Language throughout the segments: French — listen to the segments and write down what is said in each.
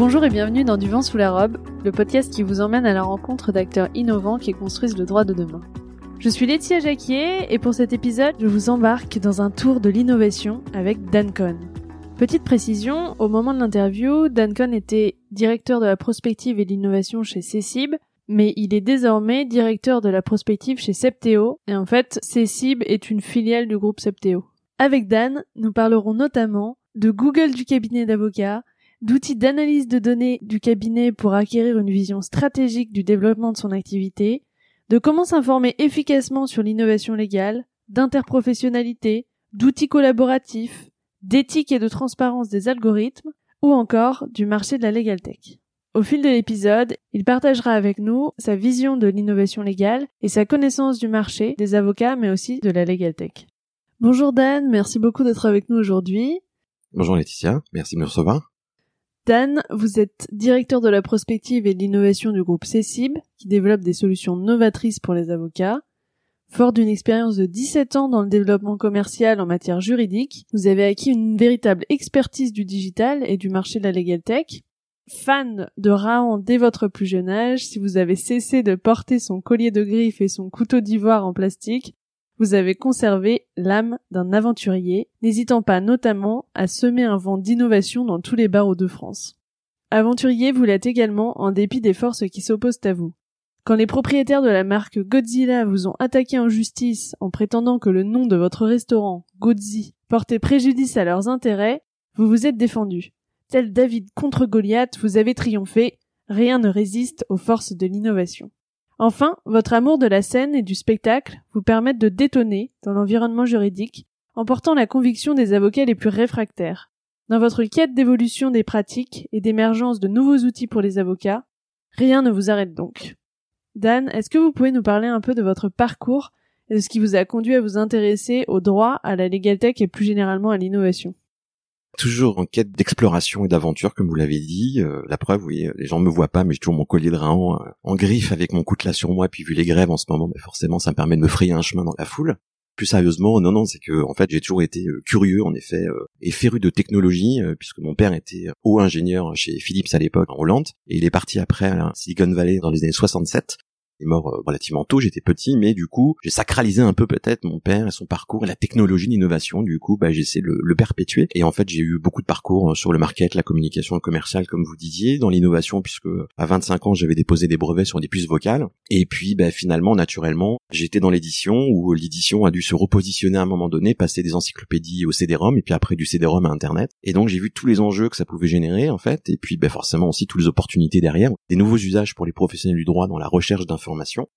Bonjour et bienvenue dans Du vent sous la robe, le podcast qui vous emmène à la rencontre d'acteurs innovants qui construisent le droit de demain. Je suis Laetitia Jacquier et pour cet épisode, je vous embarque dans un tour de l'innovation avec Dan Cohn. Petite précision, au moment de l'interview, Dan Cohn était directeur de la prospective et de l'innovation chez CECIB, mais il est désormais directeur de la prospective chez Septeo, et en fait, CECIB est une filiale du groupe Septeo. Avec Dan, nous parlerons notamment de Google du cabinet d'avocats, d'outils d'analyse de données du cabinet pour acquérir une vision stratégique du développement de son activité, de comment s'informer efficacement sur l'innovation légale, d'interprofessionnalité, d'outils collaboratifs, d'éthique et de transparence des algorithmes, ou encore du marché de la legal tech. Au fil de l'épisode, il partagera avec nous sa vision de l'innovation légale et sa connaissance du marché, des avocats, mais aussi de la legal tech. Bonjour Dan, merci beaucoup d'être avec nous aujourd'hui. Bonjour Laetitia, merci de me recevoir. Dan, vous êtes directeur de la prospective et de l'innovation du groupe CECIB, qui développe des solutions novatrices pour les avocats. Fort d'une expérience de 17 ans dans le développement commercial en matière juridique, vous avez acquis une véritable expertise du digital et du marché de la legal tech. Fan de Raon dès votre plus jeune âge, si vous avez cessé de porter son collier de griffes et son couteau d'ivoire en plastique, vous avez conservé l'âme d'un aventurier, n'hésitant pas notamment à semer un vent d'innovation dans tous les barreaux de France. Aventurier, vous l'êtes également en dépit des forces qui s'opposent à vous. Quand les propriétaires de la marque Godzilla vous ont attaqué en justice en prétendant que le nom de votre restaurant, Godzi, portait préjudice à leurs intérêts, vous vous êtes défendu. Tel David contre Goliath, vous avez triomphé. Rien ne résiste aux forces de l'innovation. Enfin, votre amour de la scène et du spectacle vous permettent de détonner dans l'environnement juridique en portant la conviction des avocats les plus réfractaires. Dans votre quête d'évolution des pratiques et d'émergence de nouveaux outils pour les avocats, rien ne vous arrête donc. Dan, est-ce que vous pouvez nous parler un peu de votre parcours et de ce qui vous a conduit à vous intéresser au droit, à la legal tech et plus généralement à l'innovation? Toujours en quête d'exploration et d'aventure, comme vous l'avez dit. Euh, la preuve, oui, les gens me voient pas, mais j'ai toujours mon collier de euh, en, griffe avec mon coutelas sur moi. Puis vu les grèves en ce moment, mais forcément, ça me permet de me frayer un chemin dans la foule. Plus sérieusement, non, non, c'est que en fait, j'ai toujours été euh, curieux, en effet, et féru de technologie, puisque mon père était haut ingénieur chez Philips à l'époque en Hollande, et il est parti après à Silicon Valley dans les années 67 est mort euh, relativement tôt, j'étais petit, mais du coup, j'ai sacralisé un peu peut-être mon père et son parcours et la technologie, l'innovation. Du coup, bah, j'essaie de le, le, perpétuer. Et en fait, j'ai eu beaucoup de parcours euh, sur le market, la communication commerciale, comme vous disiez, dans l'innovation, puisque à 25 ans, j'avais déposé des brevets sur des puces vocales. Et puis, bah, finalement, naturellement, j'étais dans l'édition où l'édition a dû se repositionner à un moment donné, passer des encyclopédies au CD-ROM et puis après du CD-ROM à Internet. Et donc, j'ai vu tous les enjeux que ça pouvait générer, en fait, et puis, bah, forcément aussi toutes les opportunités derrière, des nouveaux usages pour les professionnels du droit dans la recherche d'informations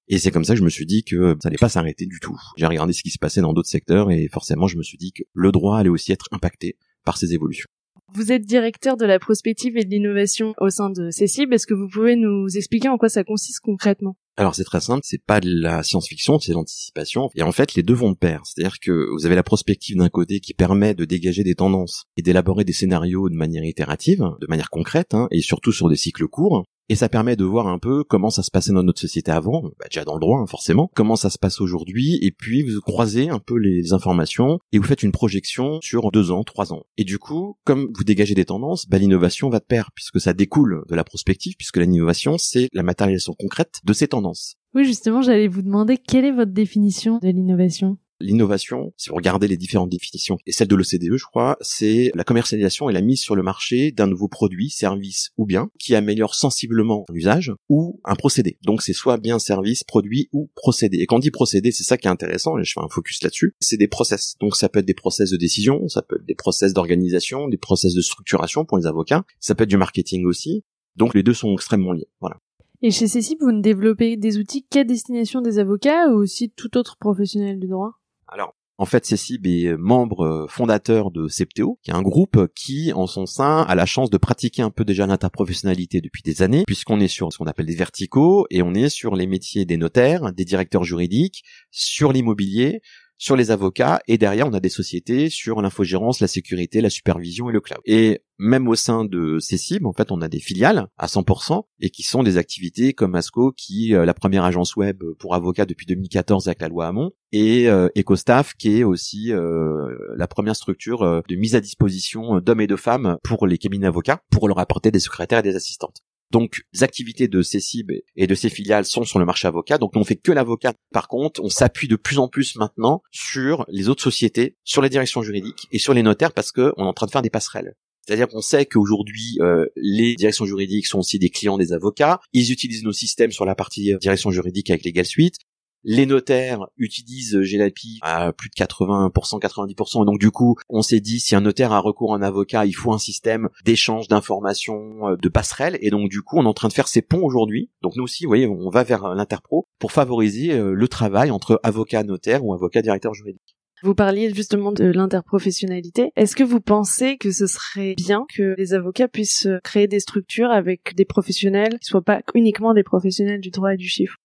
et c'est comme ça que je me suis dit que ça n'allait pas s'arrêter du tout. J'ai regardé ce qui se passait dans d'autres secteurs et forcément je me suis dit que le droit allait aussi être impacté par ces évolutions. Vous êtes directeur de la prospective et de l'innovation au sein de CECIB. Est-ce que vous pouvez nous expliquer en quoi ça consiste concrètement? Alors c'est très simple, c'est pas de la science-fiction, c'est de l'anticipation. Et en fait, les deux vont de pair. C'est-à-dire que vous avez la prospective d'un côté qui permet de dégager des tendances et d'élaborer des scénarios de manière itérative, de manière concrète, hein, et surtout sur des cycles courts. Et ça permet de voir un peu comment ça se passait dans notre société avant, bah déjà dans le droit hein, forcément, comment ça se passe aujourd'hui, et puis vous croisez un peu les informations et vous faites une projection sur deux ans, trois ans. Et du coup, comme vous dégagez des tendances, bah, l'innovation va de pair, puisque ça découle de la prospective, puisque l'innovation c'est la matérialisation concrète de ces tendances. Oui, justement, j'allais vous demander quelle est votre définition de l'innovation? L'innovation, si vous regardez les différentes définitions, et celle de l'OCDE, je crois, c'est la commercialisation et la mise sur le marché d'un nouveau produit, service ou bien qui améliore sensiblement l'usage ou un procédé. Donc c'est soit bien service, produit ou procédé. Et quand on dit procédé, c'est ça qui est intéressant, et je fais un focus là-dessus, c'est des process. Donc ça peut être des process de décision, ça peut être des process d'organisation, des process de structuration pour les avocats, ça peut être du marketing aussi. Donc les deux sont extrêmement liés. Voilà. Et chez Cécile, vous ne développez des outils qu'à destination des avocats ou aussi tout autre professionnel du droit? Alors, en fait, Cécile est membre euh, fondateur de Septeo, qui est un groupe qui, en son sein, a la chance de pratiquer un peu déjà l'interprofessionnalité depuis des années, puisqu'on est sur ce qu'on appelle des verticaux, et on est sur les métiers des notaires, des directeurs juridiques, sur l'immobilier, sur les avocats et derrière on a des sociétés sur l'infogérance, la sécurité, la supervision et le cloud. Et même au sein de ces cibles, en fait, on a des filiales à 100% et qui sont des activités comme Asco, qui euh, la première agence web pour avocats depuis 2014 avec la loi Hamon, et euh, EcoStaff, qui est aussi euh, la première structure de mise à disposition d'hommes et de femmes pour les cabinets avocats, pour leur apporter des secrétaires et des assistantes. Donc, les activités de ces cibles et de ces filiales sont sur le marché avocat. Donc, on fait que l'avocat. Par contre, on s'appuie de plus en plus maintenant sur les autres sociétés, sur les directions juridiques et sur les notaires parce que on est en train de faire des passerelles. C'est-à-dire qu'on sait qu'aujourd'hui, euh, les directions juridiques sont aussi des clients des avocats. Ils utilisent nos systèmes sur la partie euh, direction juridique avec Legal Suite. Les notaires utilisent GLAPI à plus de 80%, 90%. Et donc du coup, on s'est dit, si un notaire a recours à un avocat, il faut un système d'échange d'informations, euh, de passerelles. Et donc du coup, on est en train de faire ces ponts aujourd'hui. Donc nous aussi, vous voyez, on va vers l'interpro pour favoriser le travail entre avocat, notaire ou avocat, directeur juridique. Vous parliez justement de l'interprofessionnalité. Est-ce que vous pensez que ce serait bien que les avocats puissent créer des structures avec des professionnels qui soient pas uniquement des professionnels du droit et du chiffre?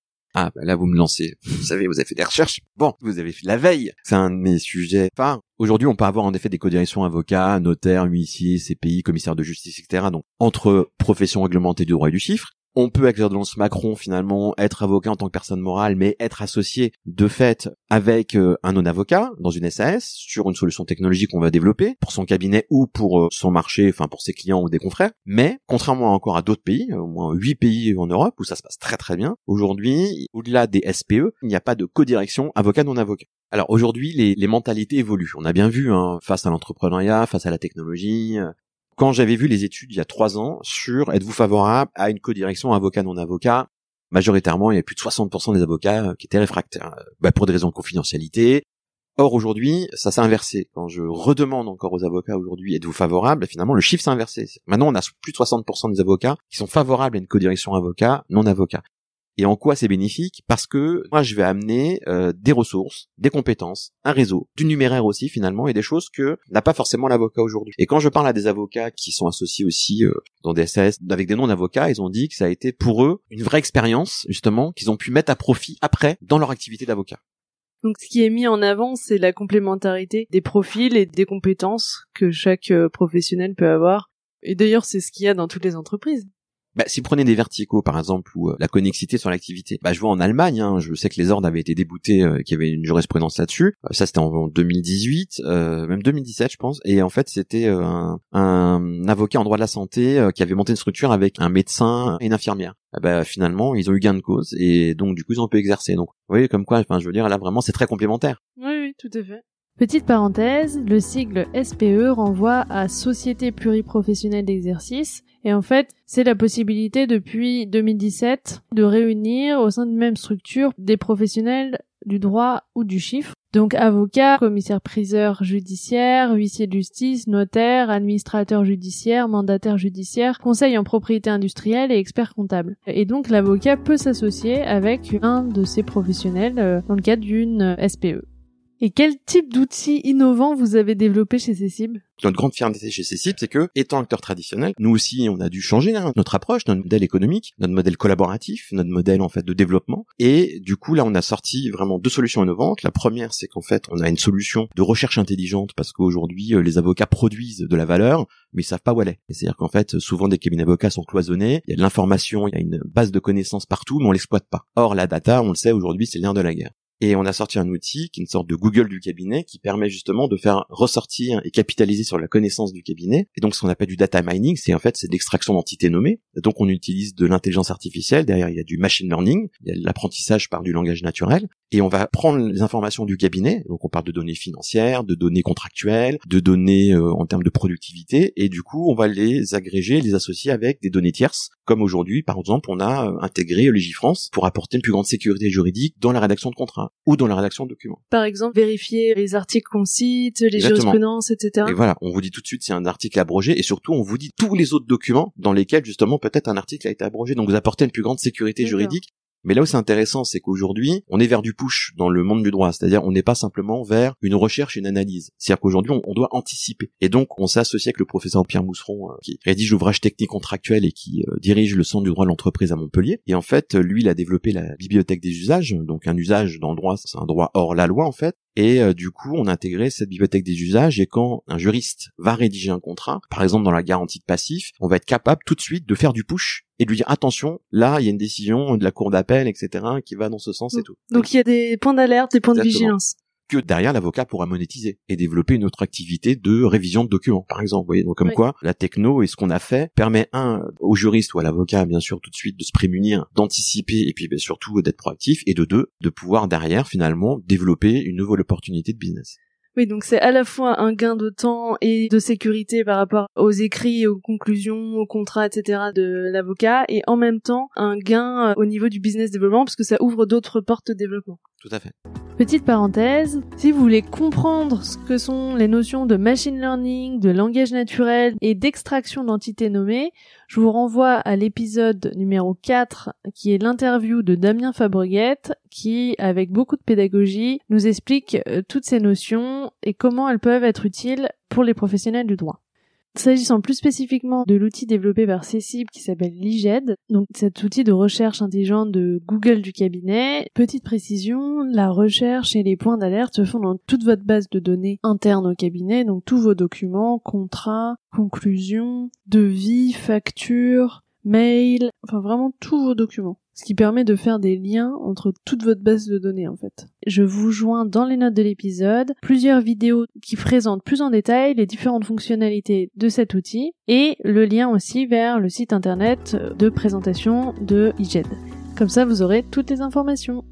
Ah, bah là, vous me lancez. Vous savez, vous avez fait des recherches. Bon, vous avez fait la veille. C'est un de mes sujets Enfin, Aujourd'hui, on peut avoir en effet des codirections avocats, notaires, huissiers, CPI, commissaires de justice, etc. Donc, entre professions réglementées du droit et du chiffre on peut avec l'ordonnance Macron finalement être avocat en tant que personne morale, mais être associé de fait avec euh, un non-avocat dans une SAS sur une solution technologique qu'on va développer pour son cabinet ou pour euh, son marché, enfin pour ses clients ou des confrères. Mais contrairement encore à d'autres pays, au moins huit pays en Europe où ça se passe très très bien, aujourd'hui, au-delà des SPE, il n'y a pas de codirection avocat non-avocat. Alors aujourd'hui, les, les, mentalités évoluent. On a bien vu hein, face à l'entrepreneuriat, face à la technologie, euh, quand j'avais vu les études il y a trois ans sur êtes-vous favorable à une codirection avocat non avocat, majoritairement il y a plus de 60% des avocats qui étaient réfractaires, bah, pour des raisons de confidentialité. Or aujourd'hui, ça s'est inversé. Quand je redemande encore aux avocats aujourd'hui êtes-vous favorable, finalement le chiffre s'est inversé. Maintenant on a plus de 60% des avocats qui sont favorables à une codirection avocat non avocat. Et en quoi c'est bénéfique? Parce que moi, je vais amener euh, des ressources, des compétences, un réseau, du numéraire aussi finalement, et des choses que n'a pas forcément l'avocat aujourd'hui. Et quand je parle à des avocats qui sont associés aussi euh, dans des SAS avec des non-avocats, ils ont dit que ça a été pour eux une vraie expérience justement qu'ils ont pu mettre à profit après dans leur activité d'avocat. Donc ce qui est mis en avant, c'est la complémentarité des profils et des compétences que chaque euh, professionnel peut avoir. Et d'ailleurs, c'est ce qu'il y a dans toutes les entreprises. Bah, si vous prenez des verticaux, par exemple, ou euh, la connexité sur l'activité, bah, je vois en Allemagne, hein, je sais que les ordres avaient été déboutés, euh, qu'il y avait une jurisprudence là-dessus. Euh, ça, c'était en 2018, même 2017, je pense. Et en fait, c'était un, un, avocat en droit de la santé qui avait monté une structure avec un médecin et une infirmière. bah, finalement, ils ont eu gain de cause et donc du coup, ils ont pu exercer. Donc, vous voyez, comme quoi, enfin, je veux dire, là, vraiment, c'est très complémentaire. Oui, oui, tout à fait. Petite parenthèse, le sigle SPE renvoie à Société pluriprofessionnelle d'exercice et en fait, c'est la possibilité depuis 2017 de réunir au sein d'une même structure des professionnels du droit ou du chiffre. Donc avocat, commissaire priseur judiciaire, huissier de justice, notaire, administrateur judiciaire, mandataire judiciaire, conseil en propriété industrielle et expert comptable. Et donc l'avocat peut s'associer avec un de ces professionnels euh, dans le cadre d'une SPE. Et quel type d'outils innovants vous avez développé chez Cécib Notre grande fierté chez Cécib, c'est que, étant acteur traditionnel, nous aussi, on a dû changer hein, notre approche, notre modèle économique, notre modèle collaboratif, notre modèle en fait de développement. Et du coup, là, on a sorti vraiment deux solutions innovantes. La première, c'est qu'en fait, on a une solution de recherche intelligente parce qu'aujourd'hui, euh, les avocats produisent de la valeur, mais ils savent pas où elle est. C'est-à-dire qu'en fait, souvent des cabinets d'avocats sont cloisonnés, il y a de l'information, il y a une base de connaissances partout, mais on l'exploite pas. Or, la data, on le sait aujourd'hui, c'est l'air de la guerre. Et on a sorti un outil qui est une sorte de Google du cabinet qui permet justement de faire ressortir et capitaliser sur la connaissance du cabinet. Et donc ce qu'on appelle du data mining, c'est en fait c'est l'extraction d'entités nommées. Donc on utilise de l'intelligence artificielle. Derrière il y a du machine learning, il y a l'apprentissage par du langage naturel. Et on va prendre les informations du cabinet. Donc on parle de données financières, de données contractuelles, de données euh, en termes de productivité. Et du coup on va les agréger, les associer avec des données tierces. Comme aujourd'hui par exemple on a euh, intégré Legifrance pour apporter une plus grande sécurité juridique dans la rédaction de contrats ou dans la rédaction de documents. Par exemple, vérifier les articles qu'on cite, les jurisprudences, etc. Et voilà, on vous dit tout de suite si un article est abrogé et surtout on vous dit tous les autres documents dans lesquels justement peut-être un article a été abrogé. Donc vous apportez une plus grande sécurité juridique Mais là où c'est intéressant, c'est qu'aujourd'hui, on est vers du push dans le monde du droit, c'est-à-dire on n'est pas simplement vers une recherche et une analyse. C'est-à-dire qu'aujourd'hui, on, doit anticiper. Et donc, on s'est associé avec le professeur Pierre Mousseron, euh, qui rédige l'ouvrage technique contractuel et qui euh, dirige le centre du droit de l'entreprise à Montpellier. Et en fait, lui, il a développé la bibliothèque des usages, donc un usage dans le droit, c'est un droit hors la loi en fait. Et euh, du coup, on a intégré cette bibliothèque des usages et quand un juriste va rédiger un contrat, par exemple dans la garantie de passif, on va être capable tout de suite de faire du push et de lui dire attention, là il y a une décision de la cour d'appel, etc., qui va dans ce sens et tout. Donc il y a des points d'alerte, des points de vigilance que derrière l'avocat pourra monétiser et développer une autre activité de révision de documents, par exemple. Vous voyez, donc comme quoi la techno et ce qu'on a fait permet un au juriste ou à l'avocat bien sûr tout de suite de se prémunir, d'anticiper et puis bien, surtout d'être proactif et de deux de pouvoir derrière finalement développer une nouvelle opportunité de business. Oui, donc c'est à la fois un gain de temps et de sécurité par rapport aux écrits, aux conclusions, aux contrats, etc. de l'avocat, et en même temps un gain au niveau du business développement parce que ça ouvre d'autres portes de développement. Tout à fait. Petite parenthèse, si vous voulez comprendre ce que sont les notions de machine learning, de langage naturel et d'extraction d'entités nommées, je vous renvoie à l'épisode numéro 4 qui est l'interview de Damien Fabreguette qui, avec beaucoup de pédagogie, nous explique euh, toutes ces notions et comment elles peuvent être utiles pour les professionnels du droit. S'agissant plus spécifiquement de l'outil développé par Cécile qui s'appelle Liged, donc cet outil de recherche intelligente de Google du cabinet, petite précision, la recherche et les points d'alerte se font dans toute votre base de données interne au cabinet, donc tous vos documents, contrats, conclusions, devis, factures, mails, enfin vraiment tous vos documents ce qui permet de faire des liens entre toute votre base de données en fait. Je vous joins dans les notes de l'épisode plusieurs vidéos qui présentent plus en détail les différentes fonctionnalités de cet outil et le lien aussi vers le site internet de présentation de IGED. Comme ça vous aurez toutes les informations.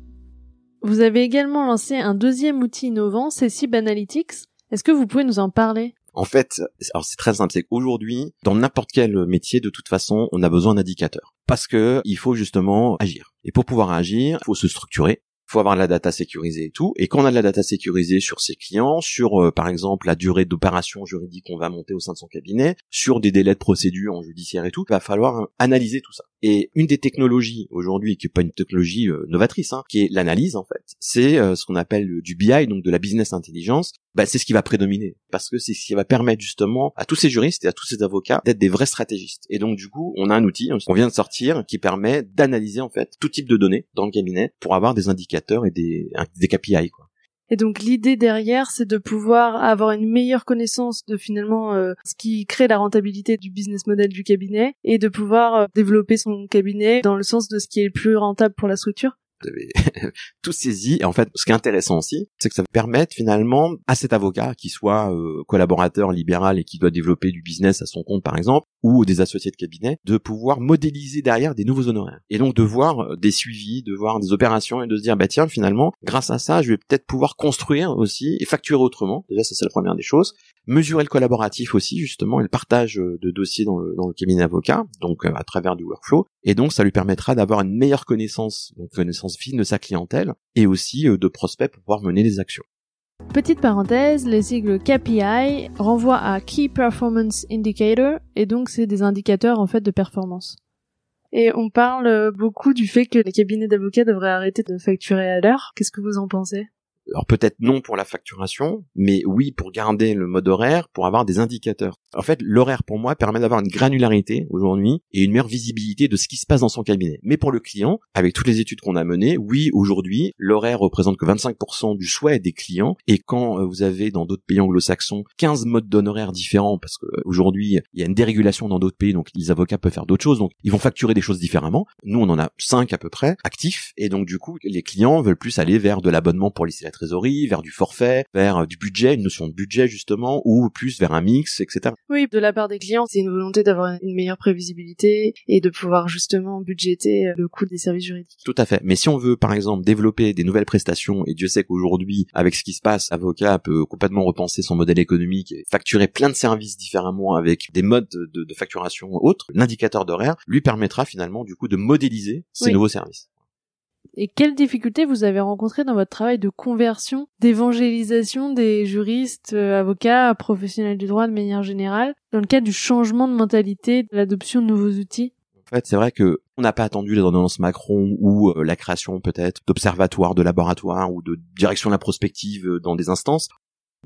Vous avez également lancé un deuxième outil innovant, c'est SIB Analytics. Est-ce que vous pouvez nous en parler? En fait, alors c'est très simple, c'est qu'aujourd'hui, dans n'importe quel métier, de toute façon, on a besoin d'indicateurs. Parce que il faut justement agir. Et pour pouvoir agir, il faut se structurer, faut avoir de la data sécurisée et tout. Et quand on a de la data sécurisée sur ses clients, sur euh, par exemple la durée d'opération juridique qu'on va monter au sein de son cabinet, sur des délais de procédure en judiciaire et tout, il va falloir analyser tout ça. Et une des technologies aujourd'hui, qui est pas une technologie euh, novatrice, hein, qui est l'analyse en fait, c'est euh, ce qu'on appelle du BI, donc de la business intelligence. Bah, c'est ce qui va prédominer parce que c'est ce qui va permettre justement à tous ces juristes et à tous ces avocats d'être des vrais stratégistes. Et donc du coup, on a un outil qu'on vient de sortir qui permet d'analyser en fait tout type de données dans le cabinet pour avoir des indicateurs et des, KPI quoi. Et donc l'idée derrière, c'est de pouvoir avoir une meilleure connaissance de finalement euh, ce qui crée la rentabilité du business model du cabinet et de pouvoir euh, développer son cabinet dans le sens de ce qui est le plus rentable pour la structure vous avez tout saisi. Et en fait, ce qui est intéressant aussi, c'est que ça permet finalement à cet avocat qui soit euh, collaborateur libéral et qui doit développer du business à son compte par exemple, ou des associés de cabinet, de pouvoir modéliser derrière des nouveaux honoraires. Et donc de voir euh, des suivis, de voir des opérations et de se dire, bah tiens, finalement, grâce à ça, je vais peut-être pouvoir construire aussi et facturer autrement. Déjà, ça c'est la première des choses. Mesurer le collaboratif aussi, justement, et le partage euh, de dossiers dans le, dans le cabinet avocat, donc à travers du workflow. Et donc, ça lui permettra d'avoir une meilleure connaissance, connaissance fine de sa clientèle et aussi euh, de prospects pour pouvoir mener des actions. Petite parenthèse, les sigles KPI renvoient à Key Performance Indicator et donc c'est des indicateurs en fait de performance. Et on parle beaucoup du fait que les cabinets d'avocats devraient arrêter de facturer à l'heure. Qu'est-ce que vous en pensez? Alors peut-être non pour la facturation, mais oui pour garder le mode horaire, pour avoir des indicateurs. En fait, l'horaire pour moi permet d'avoir une granularité aujourd'hui et une meilleure visibilité de ce qui se passe dans son cabinet. Mais pour le client, avec toutes les études qu'on a menées, oui, aujourd'hui, l'horaire représente que 25% du souhait des clients. Et quand euh, vous avez dans d'autres pays anglo-saxons 15 modes d'honoraires différents, parce qu'aujourd'hui, il y a une dérégulation dans d'autres pays, donc les avocats peuvent faire d'autres choses, donc ils vont facturer des choses différemment. Nous, on en a 5 à peu près actifs, et donc du coup, les clients veulent plus aller vers de l'abonnement pour laisser la trésorerie, vers du forfait, vers euh, du budget, une notion de budget justement, ou plus vers un mix, etc. Oui, de la part des clients, c'est une volonté d'avoir une meilleure prévisibilité et de pouvoir justement budgéter euh, le coût des services juridiques. Tout à fait. Mais si on veut, par exemple, développer des nouvelles prestations, et Dieu sait qu'aujourd'hui, avec ce qui se passe, avocat peut complètement repenser son modèle économique et facturer plein de services différemment avec des modes de, facturation autres, l'indicateur d'horaire lui permettra finalement du coup de modéliser ces nouveaux services. Et quelles difficultés vous avez rencontrées dans votre travail de conversion, d'évangélisation des juristes, euh, avocats, professionnels du droit de manière générale, dans le cadre du changement de mentalité, de l'adoption de nouveaux outils? En fait, c'est vrai que on n'a pas attendu les ordonnances Macron ou euh, la création peut-être d'observatoires, de laboratoires ou de direction de la prospective euh, dans des instances.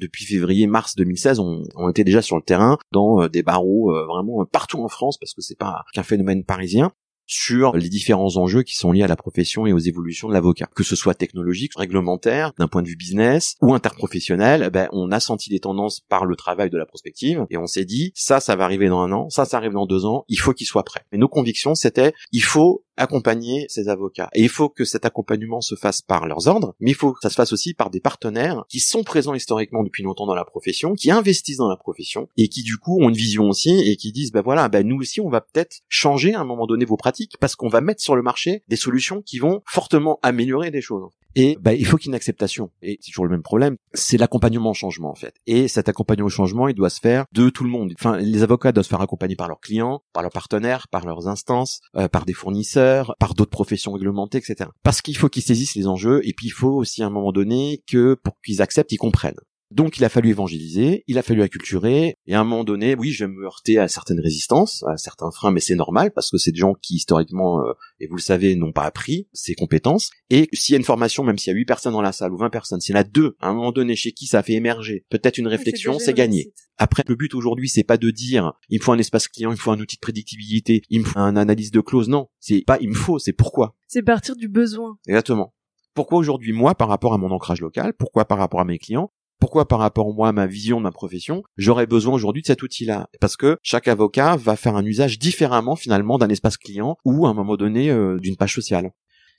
Depuis février-mars 2016, on, on, était déjà sur le terrain dans des barreaux vraiment partout en France parce que c'est pas qu'un phénomène parisien sur les différents enjeux qui sont liés à la profession et aux évolutions de l'avocat, que ce soit technologique, réglementaire, d'un point de vue business ou interprofessionnel. Eh ben, on a senti des tendances par le travail de la prospective et on s'est dit ça, ça va arriver dans un an, ça, ça arrive dans deux ans. Il faut qu'il soit prêt. Mais nos convictions, c'était il faut accompagner ces avocats. Et il faut que cet accompagnement se fasse par leurs ordres, mais il faut que ça se fasse aussi par des partenaires qui sont présents historiquement depuis longtemps dans la profession, qui investissent dans la profession et qui du coup ont une vision aussi et qui disent ben voilà, ben nous aussi on va peut-être changer à un moment donné vos pratiques parce qu'on va mettre sur le marché des solutions qui vont fortement améliorer des choses. Et bah, il faut qu'il y ait une acceptation. Et c'est toujours le même problème, c'est l'accompagnement au changement en fait. Et cet accompagnement au changement, il doit se faire de tout le monde. Enfin, les avocats doivent se faire accompagner par leurs clients, par leurs partenaires, par leurs instances, euh, par des fournisseurs, par d'autres professions réglementées, etc. Parce qu'il faut qu'ils saisissent les enjeux, et puis il faut aussi à un moment donné que pour qu'ils acceptent, ils comprennent. Donc il a fallu évangéliser, il a fallu acculturer, et à un moment donné, oui, je vais me heurter à certaines résistances, à certains freins, mais c'est normal, parce que c'est des gens qui historiquement, euh, et vous le savez, n'ont pas appris ces compétences, et s'il y a une formation, même s'il y a 8 personnes dans la salle, ou 20 personnes, s'il y en a deux, à un moment donné, chez qui ça a fait émerger, peut-être une réflexion, c'est gagné. Après, le but aujourd'hui, c'est pas de dire, il me faut un espace client, il me faut un outil de prédictibilité, il me faut un analyse de clause, non, c'est pas il me faut, c'est pourquoi. C'est partir du besoin. Exactement. Pourquoi aujourd'hui moi par rapport à mon ancrage local Pourquoi par rapport à mes clients pourquoi par rapport moi à ma vision ma profession, j'aurais besoin aujourd'hui de cet outil-là? Parce que chaque avocat va faire un usage différemment finalement d'un espace client ou à un moment donné euh, d'une page sociale.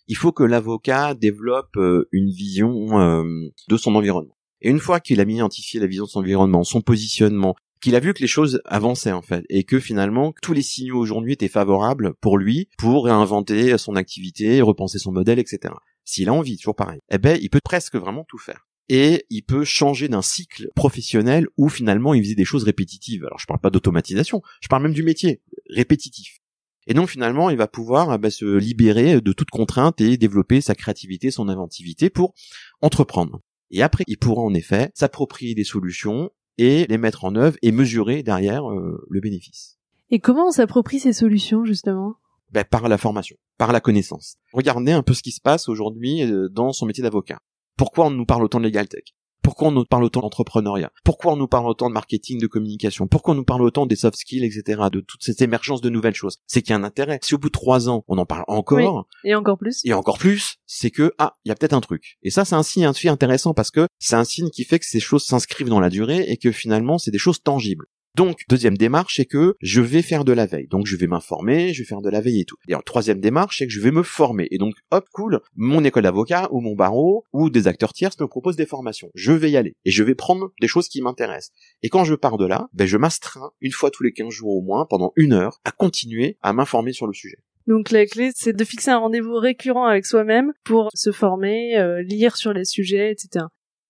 Il faut que l'avocat développe euh, une vision euh, de son environnement. Et une fois qu'il a identifié la vision de son environnement, son positionnement, qu'il a vu que les choses avançaient en fait et que finalement tous les signaux aujourd'hui étaient favorables pour lui pour réinventer son activité, repenser son modèle, etc. S'il a envie, toujours pareil, eh ben il peut presque vraiment tout faire et il peut changer d'un cycle professionnel où finalement il faisait des choses répétitives. Alors je parle pas d'automatisation, je parle même du métier répétitif. Et donc finalement, il va pouvoir bah, se libérer de toute contrainte et développer sa créativité, son inventivité pour entreprendre. Et après, il pourra en effet s'approprier des solutions et les mettre en œuvre et mesurer derrière euh, le bénéfice. Et comment on s'approprie ces solutions justement? Ben, Par la formation, par la connaissance. Regardez un peu ce qui se passe aujourd'hui euh, dans son métier d'avocat. Pourquoi on nous parle autant de legal tech? Pourquoi on nous parle autant d'entrepreneuriat? Pourquoi on nous parle autant de marketing, de communication? Pourquoi on nous parle autant des soft skills, etc., de toute cette émergence de nouvelles choses? C'est qu'il y a un intérêt. Si au bout de trois ans, on en parle encore, et encore plus, et encore plus, c'est que ah, il y a peut-être un truc. Et ça, c'est un signe, un signe intéressant parce que c'est un signe qui fait que ces choses s'inscrivent dans la durée et que finalement, c'est des choses tangibles. Donc, deuxième démarche, c'est que je vais faire de la veille. Donc, je vais m'informer, je vais faire de la veille et tout. Et en troisième démarche, c'est que je vais me former. Et donc, hop, cool, mon école d'avocat ou mon barreau ou des acteurs tiers me proposent des formations. Je vais y aller. Et je vais prendre des choses qui m'intéressent. Et quand je pars de là, ben, je m'astreins une fois tous les 15 jours au moins, pendant une heure, à continuer à m'informer sur le sujet. Donc la clé, c'est de fixer un rendez-vous récurrent avec soi-même pour se former, euh, lire sur les sujets, etc.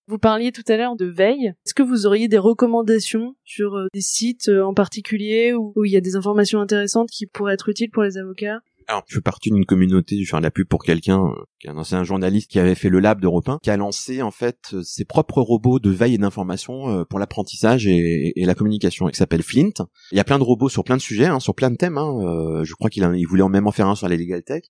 Vous parliez tout à l'heure de veille. Est-ce que vous auriez des recommandations sur euh, des sites euh, en particulier où, il y a des informations intéressantes qui pourraient être utiles pour les avocats? Alors, je fais partie d'une communauté, je fais la pub pour quelqu'un, euh, qui est un ancien journaliste qui avait fait le lab d'Europe 1, qui a lancé en fait ses propres robots de veille et d'information pour l'apprentissage et, la communication, qui s'appelle Flint. Il y a plein de robots sur plein de sujets, hein, sur plein de thèmes. Hein. je crois qu'il il voulait en même en faire un sur la legal tech.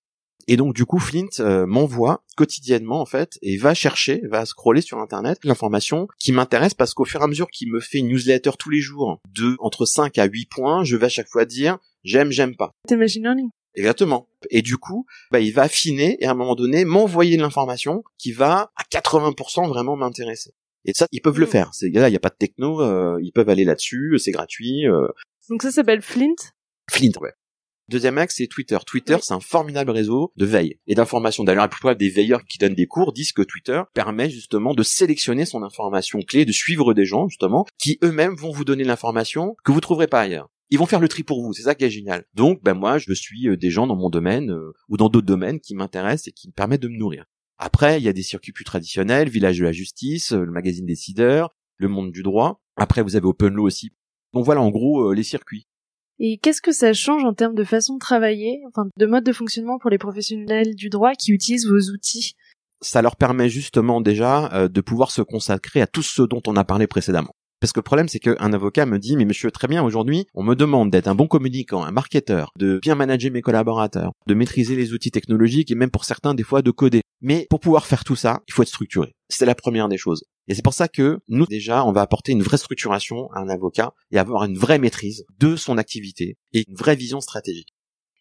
Et donc du coup, Flint euh, m'envoie quotidiennement en fait et va chercher, va scroller sur internet l'information qui m'intéresse parce qu'au fur et à mesure qu'il me fait une newsletter tous les jours de entre 5 à 8 points, je vais à chaque fois dire j'aime, j'aime pas. Machine learning. Exactement. Et du coup, bah, il va affiner et à un moment donné m'envoyer l'information qui va à 80% vraiment m'intéresser. Et ça, ils peuvent le hmm. faire. C'est là, il n'y a pas de techno, euh, ils peuvent aller là-dessus, c'est gratuit. Euh. Donc ça s'appelle Flint? Flint, ouais. Deuxième axe, c'est Twitter. Twitter, c'est un formidable réseau de veille et d'information. D'ailleurs, la plupart des veilleurs qui donnent des cours disent que Twitter permet justement de sélectionner son information clé, de suivre des gens, justement, qui eux-mêmes vont vous donner l'information que vous trouverez pas ailleurs. Ils vont faire le tri pour vous, c'est ça qui est génial. Donc, ben moi, je suis euh, des gens dans mon domaine euh, ou dans d'autres domaines qui m'intéressent et qui me permettent de me nourrir. Après, il y a des circuits plus traditionnels, Village de la Justice, euh, le magazine Décideur, le Monde du Droit. Après, vous avez Open Law aussi. Donc voilà, en gros, les circuits. Et qu'est-ce que ça change en termes de façon de travailler, enfin de mode de fonctionnement pour les professionnels du droit qui utilisent vos outils? Ça leur permet justement déjà euh, de pouvoir se consacrer à tout ce dont on a parlé précédemment. Parce que le problème, c'est qu'un avocat me dit, mais monsieur, très bien, aujourd'hui, on me demande d'être un bon communicant, un marketeur, de bien manager mes collaborateurs, de maîtriser les outils technologiques et même pour certains, des fois, de coder. Mais pour pouvoir faire tout ça, il faut être structuré. C'est la première des choses. Et c'est pour ça que nous, déjà, on va apporter une vraie structuration à un avocat et avoir une vraie maîtrise de son activité et une vraie vision stratégique.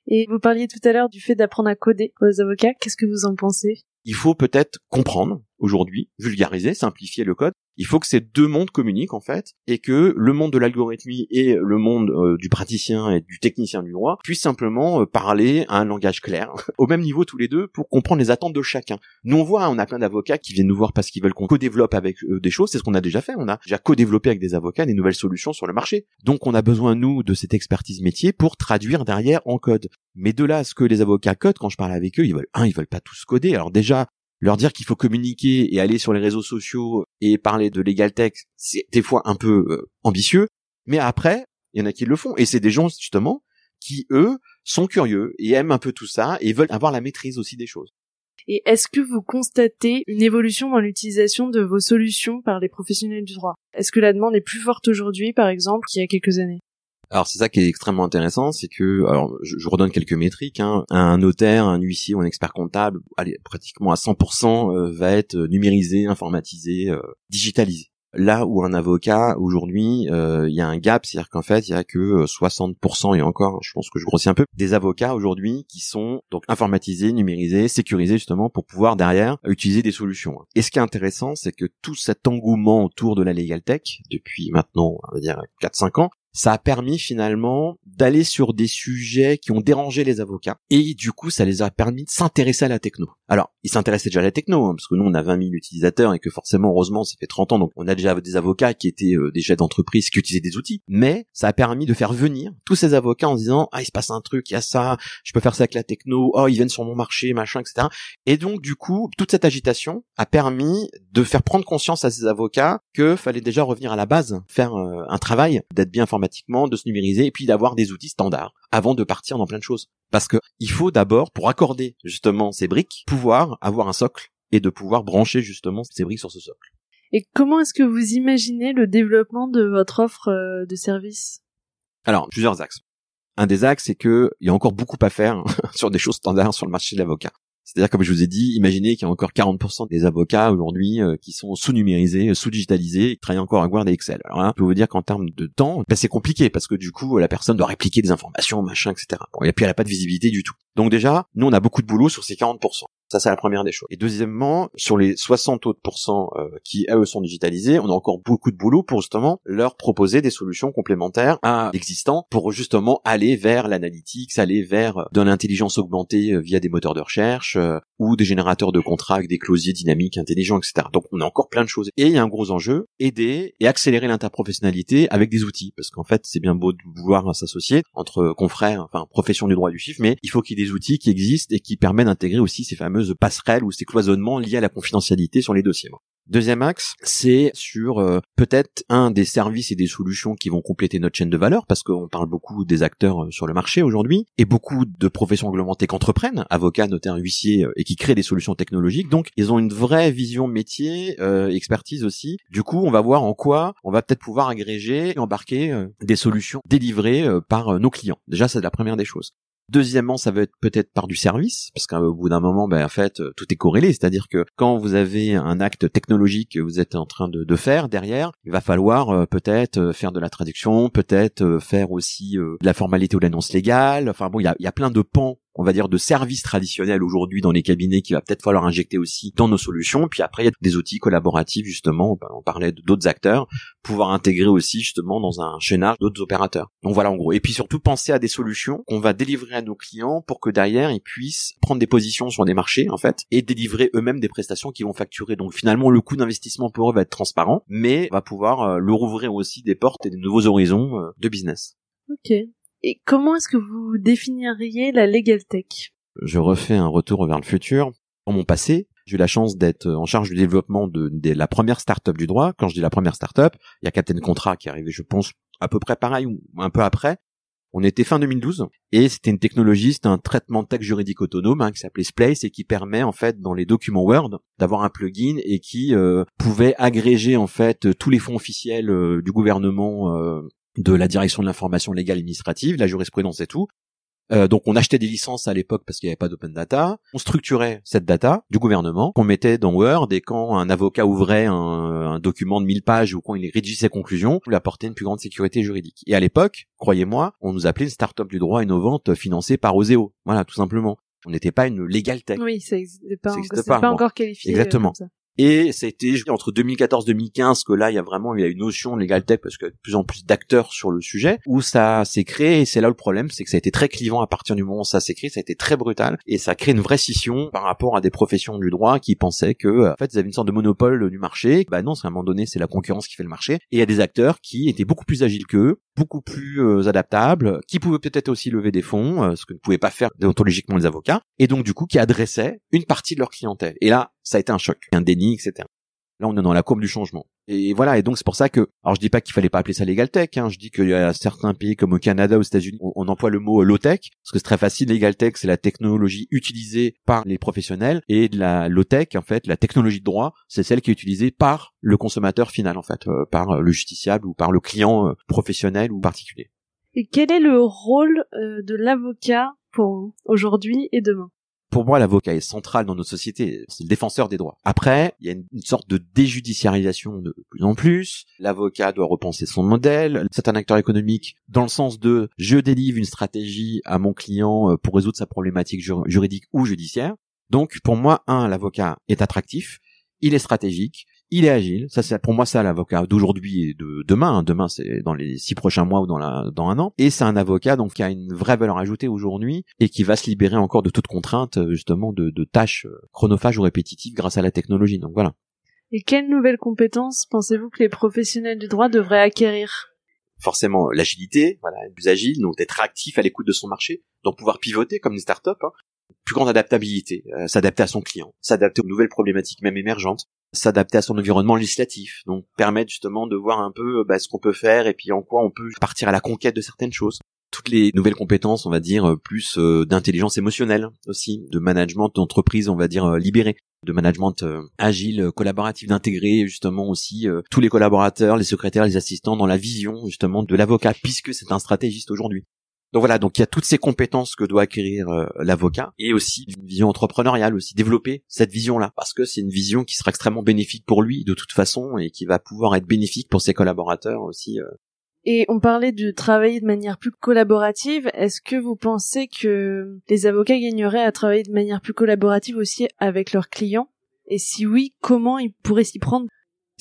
Et vous parliez tout à l'heure du fait d'apprendre à coder les avocats. Qu'est-ce que vous en pensez? Il faut peut-être comprendre aujourd'hui, vulgariser, simplifier le code. Il faut que ces deux mondes communiquent en fait et que le monde de l'algorithmie et le monde euh, du praticien et du technicien du droit puissent simplement euh, parler à un langage clair, au même niveau tous les deux pour comprendre les attentes de chacun. Nous on voit, hein, on a plein d'avocats qui viennent nous voir parce qu'ils veulent qu'on co-développe avec eux des choses, c'est ce qu'on a déjà fait, on a déjà co-développé avec des avocats des nouvelles solutions sur le marché. Donc on a besoin nous de cette expertise métier pour traduire derrière en code. Mais de là ce que les avocats codent, quand je parle avec eux, ils veulent un, ils veulent pas tous coder. Alors déjà, leur dire qu'il faut communiquer et aller sur les réseaux sociaux et parler de legal tech, c'est des fois un peu euh, ambitieux, mais après, il y en a qui le font. Et c'est des gens justement qui eux sont curieux et aiment un peu tout ça et veulent avoir la maîtrise aussi des choses. Et est-ce que vous constatez une évolution dans l'utilisation de vos solutions par les professionnels du droit? Est-ce que la demande est plus forte aujourd'hui, par exemple, qu'il y a quelques années? Alors c'est ça qui est extrêmement intéressant, c'est que, alors je, je redonne quelques métriques, hein, un notaire, un huissier ou un expert comptable, allez, pratiquement à 100% euh, va être numérisé, informatisé, euh, digitalisé. Là où un avocat aujourd'hui, euh, il y a un gap, c'est-à-dire qu'en fait, il y a que 60% et encore, je pense que je grossis un peu, des avocats aujourd'hui qui sont donc informatisés, numérisés, sécurisés justement pour pouvoir derrière utiliser des solutions. Et ce qui est intéressant, c'est que tout cet engouement autour de la legal tech depuis maintenant, on va dire 4-5 ans, ça a permis finalement d'aller sur des sujets qui ont dérangé les avocats. Et du coup ça les a permis de s'intéresser à la techno. Alors ils s'intéressaient déjà à la techno hein, parce que nous on a 20 000 utilisateurs et que forcément heureusement ça fait 30 ans donc on a déjà des avocats qui étaient euh, des chefs d'entreprise qui utilisaient des outils. Mais ça a permis de faire venir tous ces avocats en disant ah il se passe un truc il y a ça je peux faire ça avec la techno oh ils viennent sur mon marché machin etc et donc du coup toute cette agitation a permis de faire prendre conscience à ces avocats que fallait déjà revenir à la base faire euh, un travail d'être bien de se numériser et puis d'avoir des outils standards avant de partir dans plein de choses. Parce que il faut d'abord, pour accorder justement ces briques, pouvoir avoir un socle et de pouvoir brancher justement ces briques sur ce socle. Et comment est-ce que vous imaginez le développement de votre offre euh, de service? Alors, plusieurs axes. Un des axes, c'est que il y a encore beaucoup à faire sur des choses standards sur le marché de l'avocat. C'est-à-dire, comme je vous ai dit, imaginez qu'il y a encore 40% des avocats aujourd'hui euh, qui sont sous-numérisés, sous-digitalisés, qui travaillent encore à Word et Excel. Alors là, je peux vous dire qu'en termes de temps, ben, c'est compliqué parce que du coup, la personne doit répliquer des informations, machin, etc. Bon, et puis elle n'a pas de visibilité du tout. Donc déjà, nous, on a beaucoup de boulot sur ces 40%. Ça, c'est la première des choses. Et deuxièmement, sur les 60 autres pourcents euh, qui, eux, sont digitalisés, on a encore beaucoup de boulot pour justement leur proposer des solutions complémentaires à l'existant pour justement aller vers l'analytics, aller vers euh, de l'intelligence augmentée euh, via des moteurs de recherche ou des générateurs de contrats des closiers dynamiques intelligents, etc. Donc, on a encore plein de choses. Et il y a un gros enjeu, aider et accélérer l'interprofessionnalité avec des outils. Parce qu'en fait, c'est bien beau de vouloir s'associer entre confrères, enfin, profession du droit du chiffre, mais il faut qu'il y ait des outils qui existent et qui permettent d'intégrer aussi ces fameux passerelles ou ces cloisonnements liés à la confidentialité sur les dossiers. Deuxième axe, c'est sur euh, peut-être un des services et des solutions qui vont compléter notre chaîne de valeur, parce qu'on parle beaucoup des acteurs euh, sur le marché aujourd'hui, et beaucoup de professions réglementées qu'entreprennent, avocats, notaires, huissiers, euh, et qui créent des solutions technologiques. Donc, ils ont une vraie vision métier, expertise aussi. Du coup, on va voir en quoi on va peut-être pouvoir agréger et embarquer des solutions délivrées par nos clients. Déjà, c'est la première des choses. Deuxièmement, ça va être peut-être par du service, parce qu'au bout d'un moment, ben, en fait, euh, tout est corrélé. C'est-à-dire que quand vous avez un acte technologique que vous êtes en train de, faire derrière, il va falloir euh, peut-être euh, faire de la traduction, peut-être faire aussi de la formalité ou l'annonce légale. Enfin bon, il y a plein de pans on va dire de services traditionnels aujourd'hui dans les cabinets qu'il va peut-être falloir injecter aussi dans nos solutions. Puis après, il y a des outils collaboratifs justement. On parlait d'autres acteurs, pouvoir intégrer aussi justement dans un chaînage d'autres opérateurs. Donc voilà en gros. Et puis surtout penser à des solutions qu'on va délivrer à nos clients pour que derrière ils puissent prendre des positions sur des marchés en fait et délivrer eux-mêmes des prestations qu'ils vont facturer. Donc finalement le coût d'investissement pour eux va être transparent, mais va pouvoir leur ouvrir aussi des portes et de nouveaux horizons euh, de business. Ok. Et comment est-ce que vous définiriez la legal tech? Je refais un retour vers le futur. Dans mon passé, j'ai eu la chance d'être en charge du développement de, la première start-up du droit. Quand je dis la première start-up, il y a Captain Contrat qui est je pense, à peu près pareil ou un peu après. On était fin 2012 et c'était une technologie, c'était un traitement de texte juridique autonome hein, qui s'appelait Splace et qui permet en fait dans les documents Word d'avoir un plugin et qui euh, pouvait agréger en fait tous les fonds officiels euh, du gouvernement euh, de la direction de l'information légale administrative, la jurisprudence et tout, euh, donc on achetait des licences à l'époque parce qu'il n'y avait pas d'open data. On structurait cette data du gouvernement qu'on mettait dans Word et quand un avocat ouvrait un, document de 1000 pages ou quand il rédigeait ses conclusions, on lui apportait une plus grande sécurité juridique. Et à l'époque, croyez-moi, on nous appelait une start-up du droit innovante financée par Oseo. Voilà, tout simplement. On n'était pas une legal tech. Oui, ça n'existait pas, pas, pas encore qualifié. Euh, Exactement. Et ça a été entre 2014-2015 que là, il y a vraiment il y a une notion de legal tech parce qu'il y a de plus en plus d'acteurs sur le sujet où ça s'est créé. Et c'est là le problème, c'est que ça a été très clivant à partir du moment où ça s'est créé. Ça a été très brutal et ça a créé une vraie scission par rapport à des professions du droit qui pensaient que en fait ils avaient une sorte de monopole du marché. Bah non, à un moment donné, c'est la concurrence qui fait le marché. Et il y a des acteurs qui étaient beaucoup plus agiles qu'eux, beaucoup plus euh, adaptables, qui pouvaient peut-être aussi lever des fonds, euh, ce que ne pouvaient pas faire déontologiquement les avocats, et donc du coup qui adressaient une partie de leur clientèle. Et là, ça a été un choc, un déni, etc. Là, on est dans la courbe du changement. Et voilà, et donc c'est pour ça que, alors je dis pas qu'il fallait pas appeler ça legal tech, hein, je dis qu'il y a certains pays comme au Canada, aux États-Unis, on, emploie le mot low tech, parce que c'est très facile. Legal tech, c'est la technologie utilisée par les professionnels, et de la low tech, en fait, la technologie de droit, c'est celle qui est utilisée par le consommateur final, en fait, euh, par le justiciable ou par le client euh, professionnel ou particulier. Et quel est le rôle euh, de l'avocat pour aujourd'hui et demain? Pour moi, l'avocat est central dans notre société. C'est le défenseur des droits. Après, il y a une, sorte de déjudiciarisation de plus en plus. L'avocat doit repenser son modèle. C'est un acteur économique dans le sens de je délivre une stratégie à mon client euh, pour résoudre sa problématique juridique ou judiciaire. Donc, pour moi, un, l'avocat est attractif, il est stratégique, il est agile. Ça, c'est pour moi ça l'avocat d'aujourd'hui et de demain. Hein. Demain, c'est dans les six prochains mois ou dans la dans un an. Et c'est un avocat donc qui a une vraie valeur ajoutée aujourd'hui et qui va se libérer encore de toute contrainte justement de, de tâches chronophages ou répétitives grâce à la technologie. Donc voilà. Et quelles nouvelles compétences pensez-vous que les professionnels du droit devraient acquérir? Forcément, l'agilité, voilà, être plus agile, donc être actif à l'écoute de son marché, donc pouvoir pivoter comme une start-up, hein. Plus grande adaptabilité, euh, s'adapter à son client, s'adapter aux nouvelles problématiques même émergentes, s'adapter à son environnement législatif, donc permettre justement de voir un peu bah, ce qu'on peut faire et puis en quoi on peut partir à la conquête de certaines choses. Toutes les nouvelles compétences, on va dire, plus euh, d'intelligence émotionnelle aussi, de management d'entreprise, on va dire, euh, libéré, de management euh, agile, collaboratif, d'intégrer justement aussi tous les collaborateurs, les secrétaires, les assistants dans la vision justement de l'avocat, puisque c'est un stratégiste aujourd'hui. Donc voilà, donc il y a toutes ces compétences que doit acquérir euh, l'avocat et aussi une vision entrepreneuriale aussi développer cette vision-là parce que c'est une vision qui sera extrêmement bénéfique pour lui de toute façon et qui va pouvoir être bénéfique pour ses collaborateurs aussi. Euh. Et on parlait de travailler de manière plus collaborative. Est-ce que vous pensez que les avocats gagneraient à travailler de manière plus collaborative aussi avec leurs clients? Et si oui, comment ils pourraient s'y prendre?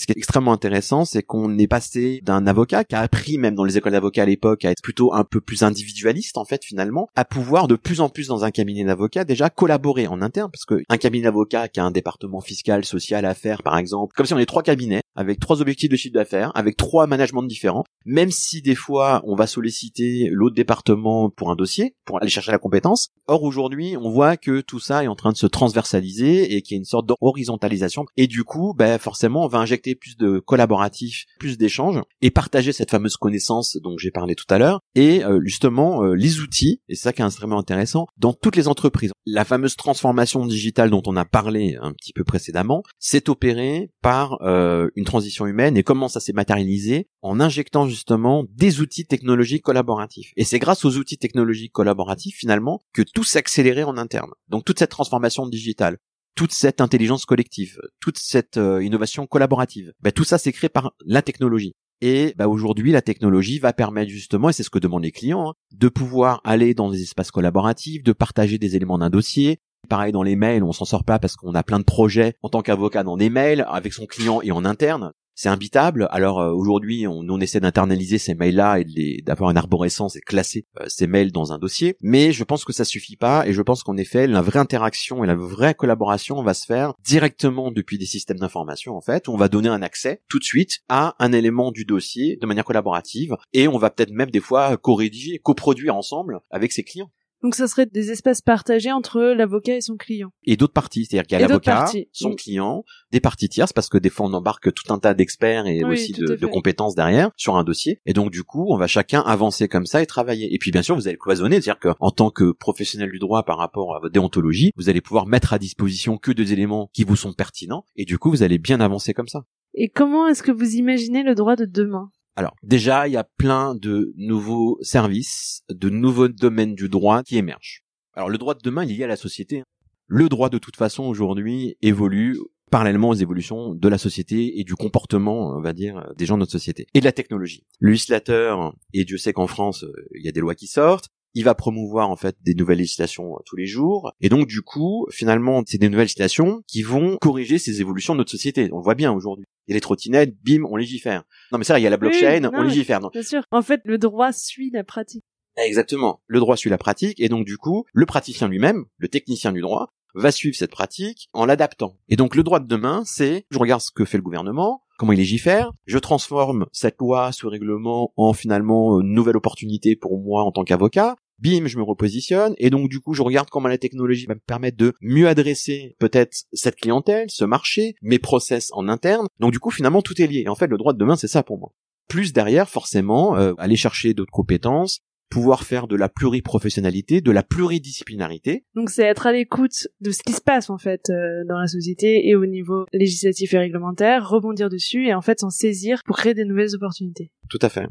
Ce qui est extrêmement intéressant, c'est qu'on est passé d'un avocat qui a appris même dans les écoles d'avocats à l'époque à être plutôt un peu plus individualiste en fait finalement, à pouvoir de plus en plus dans un cabinet d'avocats déjà collaborer en interne parce que un cabinet d'avocats qui a un département fiscal, social à faire par exemple, comme si on est trois cabinets avec trois objectifs de chiffre d'affaires, avec trois managements différents, même si des fois on va solliciter l'autre département pour un dossier, pour aller chercher la compétence. Or aujourd'hui, on voit que tout ça est en train de se transversaliser et qu'il y a une sorte d'horizontalisation et du coup, ben forcément, on va injecter plus de collaboratif, plus d'échanges et partager cette fameuse connaissance dont j'ai parlé tout à l'heure et euh, justement euh, les outils et c'est ça qui est extrêmement intéressant dans toutes les entreprises. La fameuse transformation digitale dont on a parlé un petit peu précédemment, s'est opérée par euh, une transition humaine et comment ça s'est matérialisé en injectant justement des outils technologiques collaboratifs. Et c'est grâce aux outils technologiques collaboratifs finalement que tout s'est accéléré en interne. Donc toute cette transformation digitale, toute cette intelligence collective, toute cette euh, innovation collaborative. Bah, tout ça, c'est créé par la technologie. Et bah, aujourd'hui, la technologie va permettre justement, et c'est ce que demandent les clients, hein, de pouvoir aller dans des espaces collaboratifs, de partager des éléments d'un dossier. Pareil dans les mails, on s'en sort pas parce qu'on a plein de projets en tant qu'avocat dans des mails, avec son client et en interne c'est imbitable. Alors euh, aujourd'hui, on, on, essaie d'internaliser ces mails-là et d'avoir une arborescence et classer euh, ces mails dans un dossier. Mais je pense que ça suffit pas et je pense qu'en effet, la vraie interaction et la vraie collaboration va se faire directement depuis des systèmes d'information en fait, on va donner un accès tout de suite à un élément du dossier de manière collaborative et on va peut-être même des fois co-rédiger, coproduire ensemble avec ses clients. Donc ça serait des espaces partagés entre l'avocat et son client. Et d'autres parties, c'est-à-dire qu'il y a l'avocat, son client, des parties tierces, parce que des fois on embarque tout un tas d'experts et aussi de, de, compétences derrière sur un dossier. Et donc du coup, on va chacun avancer comme ça et travailler. Et puis bien sûr, vous allez cloisonner, c'est-à-dire qu'en tant que professionnel du droit par rapport à votre déontologie, vous allez pouvoir mettre à disposition que des éléments qui vous sont pertinents. Et du coup, vous allez bien avancer comme ça. Et comment est-ce que vous imaginez le droit de demain? Alors déjà, il y a plein de nouveaux services, de nouveaux domaines du droit qui émergent. Alors le droit de demain, il est lié à la société. Le droit de toute façon aujourd'hui évolue parallèlement aux évolutions de la société et du comportement, on va dire, des gens de notre société et de la technologie. Le législateur, et Dieu sait qu'en France, il y a des lois qui sortent, il va promouvoir en fait des nouvelles législations tous les jours. Et donc du coup finalement c'est des nouvelles législations qui vont corriger ces évolutions de notre société. On le voit bien aujourd'hui. Il y a les trottinettes bim on légifère. Non mais ça il y a la blockchain on légifère. Non. bien sûr. En fait le droit suit la pratique. Exactement. Le droit suit la pratique. Et donc du coup le praticien lui-même le technicien du droit va suivre cette pratique en l'adaptant. Et donc le droit de demain c'est je regarde ce que fait le gouvernement comment il légifère, je transforme cette loi, ce règlement en finalement une nouvelle opportunité pour moi en tant qu'avocat, bim, je me repositionne, et donc du coup, je regarde comment la technologie va me permettre de mieux adresser peut-être cette clientèle, ce marché, mes process en interne. Donc du coup, finalement, tout est lié. En fait, le droit de demain, c'est ça pour moi. Plus derrière, forcément, euh, aller chercher d'autres compétences, pouvoir faire de la pluriprofessionnalité, de la pluridisciplinarité. Donc c'est être à l'écoute de ce qui se passe en fait euh, dans la société et au niveau législatif et réglementaire, rebondir dessus et en fait s'en saisir pour créer des nouvelles opportunités. Tout à fait.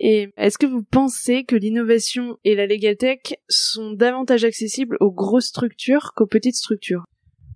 Et est-ce que vous pensez que l'innovation et la legal tech sont davantage accessibles aux grosses structures qu'aux petites structures?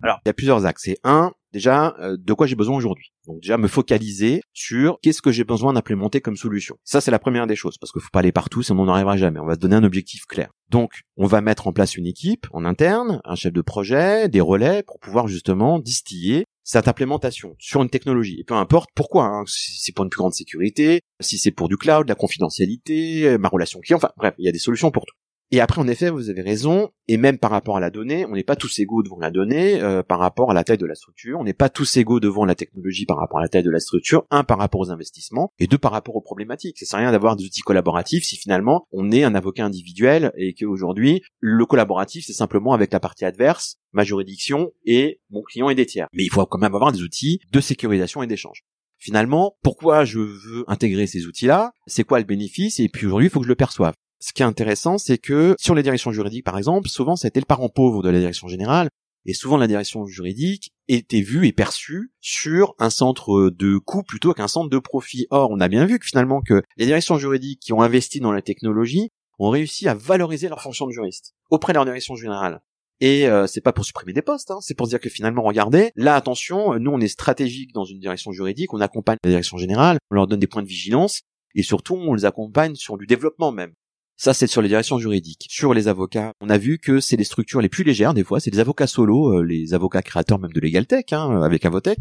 Alors, il y a plusieurs axes. C'est un, déjà, euh, de quoi j'ai besoin aujourd'hui. Donc déjà me focaliser sur qu'est-ce que j'ai besoin d'implémenter comme solution. Ça c'est la première des choses parce qu'il faut pas aller partout sinon on n'arrivera jamais. On va se donner un objectif clair. Donc on va mettre en place une équipe en interne, un chef de projet, des relais pour pouvoir justement distiller cette implémentation sur une technologie. Et peu importe pourquoi, hein, si c'est pour une plus grande sécurité, si c'est pour du cloud, la confidentialité, ma relation client, enfin bref, il y a des solutions pour tout. Et après, en effet, vous avez raison, et même par rapport à la donnée, on n'est pas tous égaux devant la donnée euh, par rapport à la taille de la structure, on n'est pas tous égaux devant la technologie par rapport à la taille de la structure, un par rapport aux investissements, et deux par rapport aux problématiques. Ça sert à rien d'avoir des outils collaboratifs si finalement on est un avocat individuel et qu'aujourd'hui, le collaboratif, c'est simplement avec la partie adverse, ma juridiction et mon client et des tiers. Mais il faut quand même avoir des outils de sécurisation et d'échange. Finalement, pourquoi je veux intégrer ces outils-là, c'est quoi le bénéfice, et puis aujourd'hui, il faut que je le perçoive ce qui est intéressant, c'est que sur les directions juridiques, par exemple, souvent ça a été le parent pauvre de la direction générale, et souvent la direction juridique était vue et perçue sur un centre de coût plutôt qu'un centre de profit. Or, on a bien vu que finalement que les directions juridiques qui ont investi dans la technologie ont réussi à valoriser leur fonction de juriste auprès de leur direction générale. Et euh, c'est pas pour supprimer des postes, hein, c'est pour dire que finalement, regardez, là attention, nous on est stratégique dans une direction juridique, on accompagne la direction générale, on leur donne des points de vigilance, et surtout on les accompagne sur du développement même. Ça, c'est sur les directions juridiques. Sur les avocats, on a vu que c'est les structures les plus légères, des fois, c'est les avocats solo, euh, les avocats créateurs même de LegalTech, hein, avec Avotech,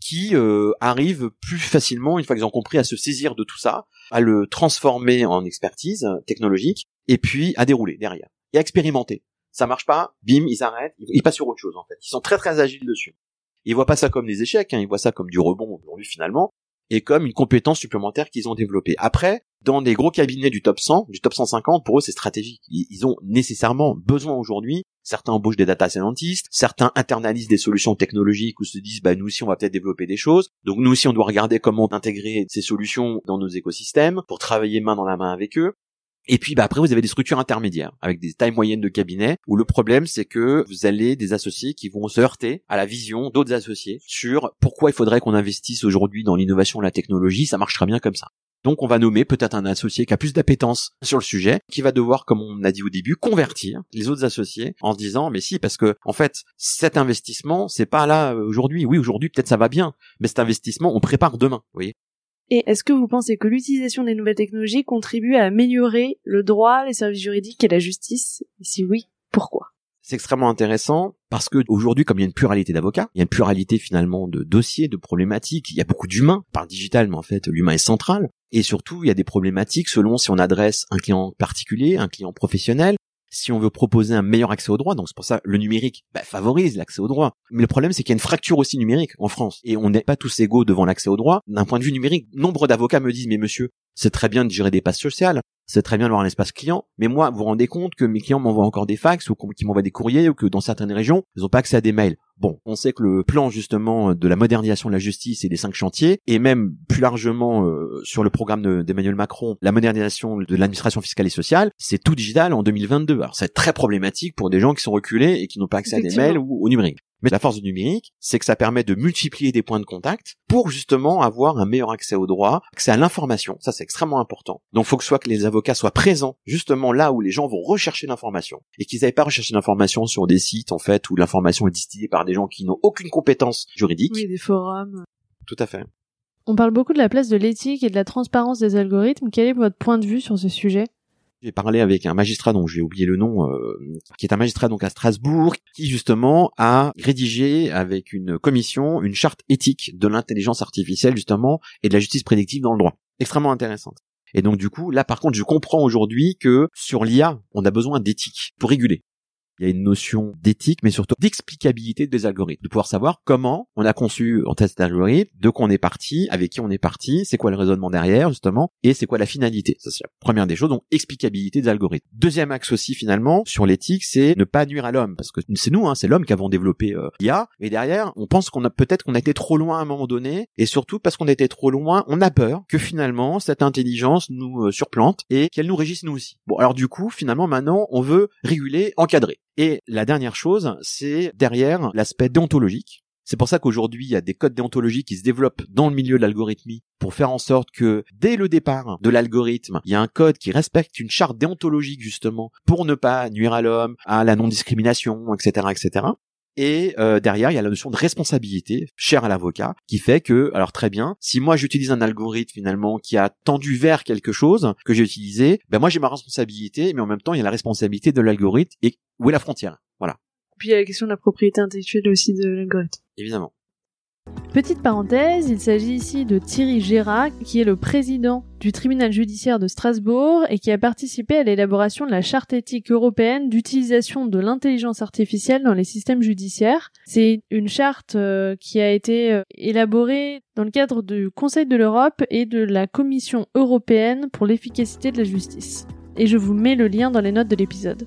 qui euh, arrivent plus facilement, une fois qu'ils ont compris, à se saisir de tout ça, à le transformer en expertise technologique, et puis à dérouler derrière, et à expérimenter. Ça marche pas, bim, ils arrêtent, ils passent sur autre chose en fait. Ils sont très très agiles dessus. Ils voient pas ça comme des échecs, hein, ils voient ça comme du rebond aujourd'hui finalement, et comme une compétence supplémentaire qu'ils ont développée. Après, dans des gros cabinets du top 100, du top 150, pour eux c'est stratégique. Ils ont nécessairement besoin aujourd'hui, certains embauchent des data scientists, certains internalisent des solutions technologiques ou se disent bah nous aussi on va peut-être développer des choses. Donc nous aussi on doit regarder comment intégrer ces solutions dans nos écosystèmes pour travailler main dans la main avec eux. Et puis bah après vous avez des structures intermédiaires avec des tailles moyennes de cabinets où le problème c'est que vous allez des associés qui vont se heurter à la vision d'autres associés sur pourquoi il faudrait qu'on investisse aujourd'hui dans l'innovation la technologie, ça marchera bien comme ça. Donc on va nommer peut-être un associé qui a plus d'appétence sur le sujet, qui va devoir, comme on a dit au début, convertir les autres associés en disant mais si parce que en fait cet investissement c'est pas là euh, aujourd'hui. Oui aujourd'hui peut-être ça va bien, mais cet investissement on prépare demain. Vous voyez et est-ce que vous pensez que l'utilisation des nouvelles technologies contribue à améliorer le droit, les services juridiques et la justice? Et si oui, pourquoi? C'est extrêmement intéressant parce que aujourd'hui, comme il y a une pluralité d'avocats, il y a une pluralité finalement de dossiers, de problématiques, il y a beaucoup d'humains par digital, mais en fait, l'humain est central. Et surtout, il y a des problématiques selon si on adresse un client particulier, un client professionnel, si on veut proposer un meilleur accès au droit, donc c'est pour ça le numérique bah, favorise l'accès au droit. Mais le problème c'est qu'il y a une fracture aussi numérique en France et on n'est pas tous égaux devant l'accès au droit. D'un point de vue numérique, nombre d'avocats me disent mais monsieur, c'est très bien de gérer des passes sociales, c'est très bien d'avoir un espace client, mais moi, vous vous rendez compte que mes clients m'envoient encore des fax ou qu'ils m'envoient des courriers ou que dans certaines régions, ils n'ont pas accès à des mails. Bon, on sait que le plan justement de la modernisation de la justice et des cinq chantiers, et même plus largement euh, sur le programme d'Emmanuel Macron, la modernisation de l'administration fiscale et sociale, c'est tout digital en 2022. Alors c'est très problématique pour des gens qui sont reculés et qui n'ont pas accès à des mails ou au numérique. Mais la force du numérique, c'est que ça permet de multiplier des points de contact pour justement avoir un meilleur accès au droit, accès à l'information. Ça, c'est extrêmement important. Donc, il faut que soit que les avocats soient présents justement là où les gens vont rechercher l'information et qu'ils n'aillent pas rechercher l'information sur des sites en fait où l'information est distillée par des gens qui n'ont aucune compétence juridique. Oui, des forums. Tout à fait. On parle beaucoup de la place de l'éthique et de la transparence des algorithmes. Quel est votre point de vue sur ce sujet? J'ai parlé avec un magistrat dont j'ai oublié le nom, euh, qui est un magistrat donc à Strasbourg, qui justement a rédigé avec une commission une charte éthique de l'intelligence artificielle justement et de la justice prédictive dans le droit. Extrêmement intéressante. Et donc du coup, là par contre, je comprends aujourd'hui que sur l'IA, on a besoin d'éthique pour réguler il y a une notion d'éthique, mais surtout d'explicabilité des algorithmes, de pouvoir savoir comment on a conçu en test d'algorithme, de quoi on est parti, avec qui on est parti, c'est quoi le raisonnement derrière justement, et c'est quoi la finalité. Ça c'est la première des choses, donc explicabilité des algorithmes. Deuxième axe aussi finalement sur l'éthique, c'est ne pas nuire à l'homme, parce que c'est nous, hein, c'est l'homme qui avons développé euh, l'IA, et derrière on pense qu'on a peut-être qu'on a été trop loin à un moment donné, et surtout parce qu'on été trop loin, on a peur que finalement cette intelligence nous euh, surplante et qu'elle nous régisse nous aussi. Bon alors du coup finalement maintenant on veut réguler, encadrer. Et la dernière chose, c'est derrière l'aspect déontologique. C'est pour ça qu'aujourd'hui, il y a des codes déontologiques qui se développent dans le milieu de l'algorithmie pour faire en sorte que dès le départ de l'algorithme, il y a un code qui respecte une charte déontologique justement pour ne pas nuire à l'homme, à la non-discrimination, etc., etc. Et euh, derrière, il y a la notion de responsabilité, chère à l'avocat, qui fait que, alors très bien, si moi j'utilise un algorithme finalement qui a tendu vers quelque chose que j'ai utilisé, ben moi j'ai ma responsabilité, mais en même temps il y a la responsabilité de l'algorithme et où est la frontière Voilà. Puis il y a la question de la propriété intellectuelle aussi de l'algorithme. Évidemment. Petite parenthèse, il s'agit ici de Thierry Gérac, qui est le président du tribunal judiciaire de Strasbourg et qui a participé à l'élaboration de la charte éthique européenne d'utilisation de l'intelligence artificielle dans les systèmes judiciaires. C'est une charte euh, qui a été euh, élaborée dans le cadre du Conseil de l'Europe et de la Commission européenne pour l'efficacité de la justice. Et je vous mets le lien dans les notes de l'épisode.